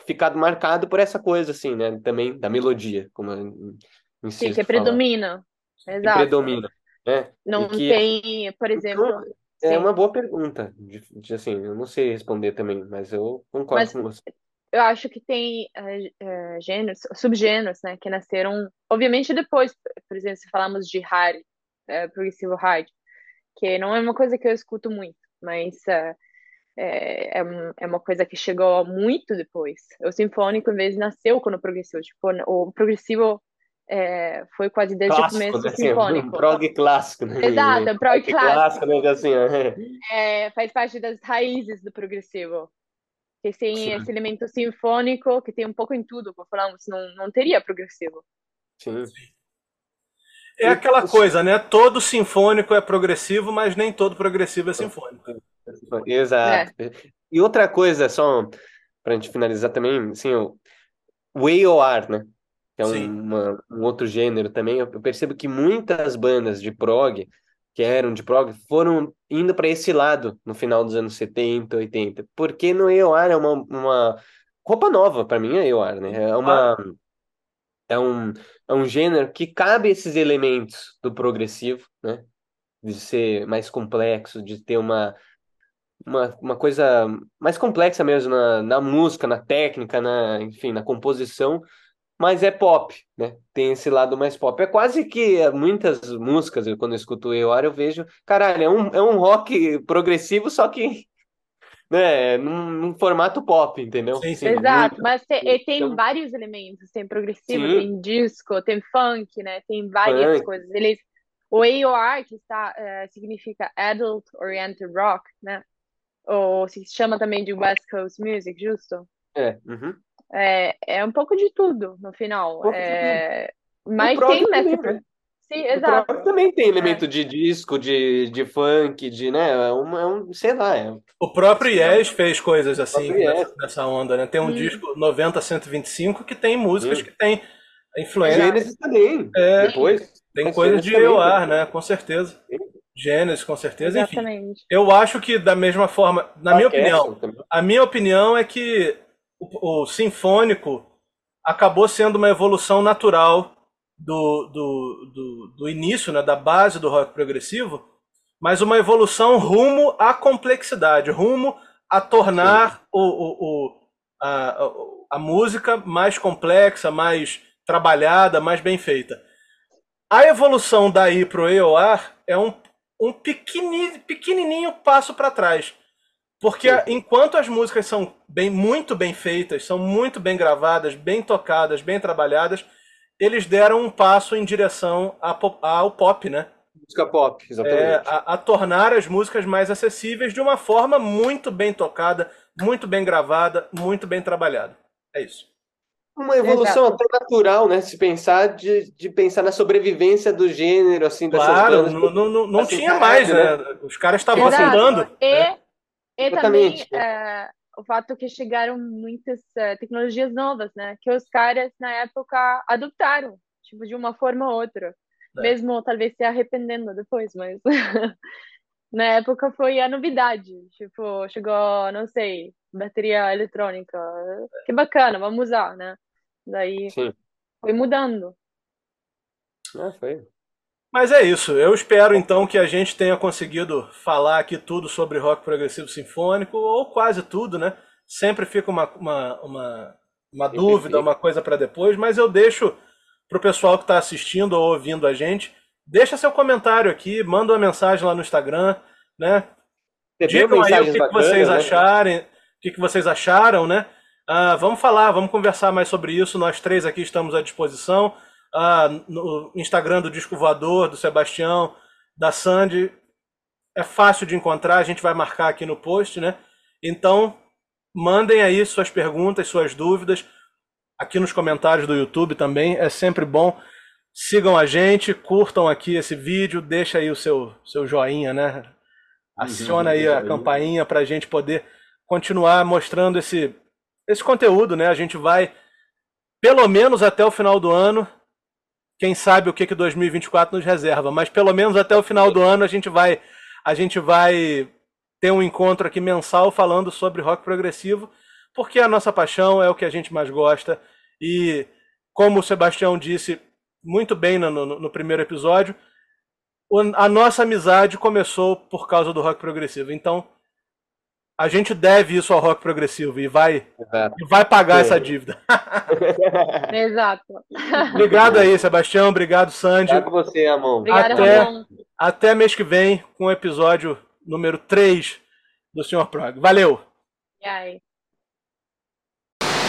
Speaker 2: ficado marcado por essa coisa, assim, né? Também da melodia, como eu
Speaker 3: Sim, que predomina. Exato.
Speaker 2: Que predomina. Né?
Speaker 3: Não que... tem, por exemplo,
Speaker 2: É
Speaker 3: Sim.
Speaker 2: uma boa pergunta. De, de, assim, eu não sei responder também, mas eu concordo
Speaker 3: Mas
Speaker 2: com você.
Speaker 3: eu acho que tem eh, eh, gêneros, subgêneros, né, que nasceram, obviamente depois, por exemplo, se falamos de hard, eh, progressivo hard, que não é uma coisa que eu escuto muito, mas é, é, é uma coisa que chegou muito depois. O sinfônico, em vez, nasceu quando o progressivo, tipo, o progressivo eh, foi quase desde o
Speaker 2: Clássico,
Speaker 3: começo
Speaker 2: né?
Speaker 3: do
Speaker 2: Assim, um
Speaker 3: sinfônico. (laughs)
Speaker 2: prog clássico, né?
Speaker 3: Exato, é um prog
Speaker 2: Rock
Speaker 3: clássico.
Speaker 2: né? Assim, ó.
Speaker 3: É, faz parte das raízes do progressivo. Que tem
Speaker 2: Sim.
Speaker 3: esse elemento sinfônico, que tem um pouco em tudo, como falamos, não, não teria progressivo.
Speaker 2: Sim.
Speaker 1: É aquela coisa, né? Todo sinfônico é progressivo, mas nem todo progressivo é sinfônico.
Speaker 2: Exato. E outra coisa, só pra gente finalizar também, assim, o, o AOR, né? Que é um, uma- um outro gênero também. Eu percebo que muitas bandas de prog, que eram de prog, foram indo para esse lado no final dos anos 70, 80. Porque no AOR é uma, uma roupa nova, para mim, é AOR, né? É uma. É um, é um gênero que cabe esses elementos do progressivo, né? De ser mais complexo, de ter uma, uma, uma coisa mais complexa mesmo na, na música, na técnica, na, enfim, na composição, mas é pop, né? Tem esse lado mais pop. É quase que muitas músicas, eu, quando eu escuto o EOR, eu vejo, caralho, é um, é um rock progressivo, só que, né, num, num formato pop, entendeu?
Speaker 1: Sim, sim.
Speaker 3: Exato,
Speaker 2: muito-
Speaker 3: mas te- e tem
Speaker 2: Então-
Speaker 3: vários elementos, tem progressivo,
Speaker 2: Sim.
Speaker 3: tem disco, tem funk, né? Tem várias
Speaker 2: Funk.
Speaker 3: coisas. Eles, o AOR, que está, eh, significa Adult Oriented Rock, né? Ou se chama também de West Coast Music, justo?
Speaker 2: É, uhum.
Speaker 3: É, é um pouco de tudo no final.
Speaker 2: de
Speaker 3: É, mas
Speaker 2: O prog
Speaker 3: tem
Speaker 2: também,
Speaker 3: nessa.
Speaker 2: né?
Speaker 3: Sim,
Speaker 2: O
Speaker 3: exato.
Speaker 2: prog também tem elemento de disco, de, de funk, de, né, é um, é um sei lá, é
Speaker 1: O próprio Yes fez coisas assim, nessa, nessa onda, né? Tem um
Speaker 3: Hum.
Speaker 1: disco 90-125 que tem músicas
Speaker 2: Sim.
Speaker 1: que tem influência.
Speaker 2: Gênesis também,
Speaker 1: É,
Speaker 2: depois.
Speaker 1: tem
Speaker 2: Mas
Speaker 1: coisas de
Speaker 2: também,
Speaker 1: EOR, né? Com certeza. Gênesis, com certeza, enfim.
Speaker 3: Exatamente.
Speaker 1: Eu acho que da mesma forma, na minha opinião,
Speaker 2: também.
Speaker 1: a minha opinião é que o, o sinfônico acabou sendo uma evolução natural do, do, do, do início, né, da base do rock progressivo, mas uma evolução rumo à complexidade, rumo a tornar o, o, o- a, a, música mais complexa, mais trabalhada, mais bem feita. A evolução daí pro EOR é um, um pequeni- pequenininho passo para trás. Porque
Speaker 2: Sim.
Speaker 1: enquanto as músicas são bem, muito bem feitas, são muito bem gravadas, bem tocadas, bem trabalhadas, eles deram um passo em direção ao pop, né?
Speaker 2: Música pop,
Speaker 1: É,
Speaker 2: exatamente.
Speaker 1: a, a tornar as músicas mais acessíveis de uma forma muito bem tocada, muito bem gravada, muito bem trabalhada. É isso.
Speaker 2: Uma evolução até natural, né? Se pensar de, de pensar na sobrevivência do gênero, assim, dessas
Speaker 1: Claro,
Speaker 2: bandas.
Speaker 1: não, não, não-
Speaker 2: assim,
Speaker 1: tinha mais, né? Os caras estavam
Speaker 3: Exato.
Speaker 1: afundando.
Speaker 3: E,
Speaker 1: né?
Speaker 3: e também é, o fato que chegaram muitas é, tecnologias novas, né? Que os caras na época adoptaram, tipo, de uma forma ou outra.
Speaker 1: É.
Speaker 3: Mesmo talvez se arrependendo depois, mas (laughs) na época foi a novidade. Tipo, chegou, não sei, bateria eletrônica. Que bacana, vamos usar, né? Daí
Speaker 2: Sim.
Speaker 3: foi mudando.
Speaker 2: Ah, foi.
Speaker 1: Mas é isso. Eu espero então que a gente tenha conseguido falar aqui tudo sobre rock progressivo sinfônico, ou quase tudo, né? Sempre fica uma, uma, uma, uma dúvida, uma coisa para depois, mas eu deixo pro pessoal que está assistindo ou ouvindo a gente, deixa seu comentário aqui, manda uma mensagem lá no Instagram, né? Digam aí o que, que
Speaker 2: bacanas,
Speaker 1: vocês
Speaker 2: né?
Speaker 1: acharem, o que, que vocês acharam, né? Ah, vamos falar, vamos conversar mais sobre isso. Nós três aqui estamos à disposição. Ah, no Instagram do Disco Voador, do Sebastião, da Sandy, é fácil de encontrar, a gente vai marcar aqui no post, né? Então, mandem aí suas perguntas, suas dúvidas, aqui nos comentários do YouTube também, é sempre bom. Sigam a gente, curtam aqui esse vídeo, deixa aí o seu, seu joinha, né? Aciona aí a campainha para a gente poder continuar mostrando esse, esse conteúdo, né? A gente vai, pelo menos até o final do ano, quem sabe o que, que 2024 nos reserva, mas pelo menos até o final do ano a gente vai, a gente vai ter um encontro aqui mensal falando sobre rock progressivo, porque a nossa paixão é o que a gente mais gosta e como o Sebastião disse muito bem no, no- no primeiro episódio, a nossa amizade começou por causa do rock progressivo. Então, a gente deve isso ao rock progressivo e vai, e vai pagar Sim. essa dívida. (laughs)
Speaker 3: Exato.
Speaker 1: Obrigado aí, Sebastião. Obrigado, Sandy.
Speaker 2: Obrigado você, Amon.
Speaker 3: Obrigado,
Speaker 1: até, Ramon. até mês que vem com o episódio número 3 do Sr. Prog. Valeu!
Speaker 3: E aí?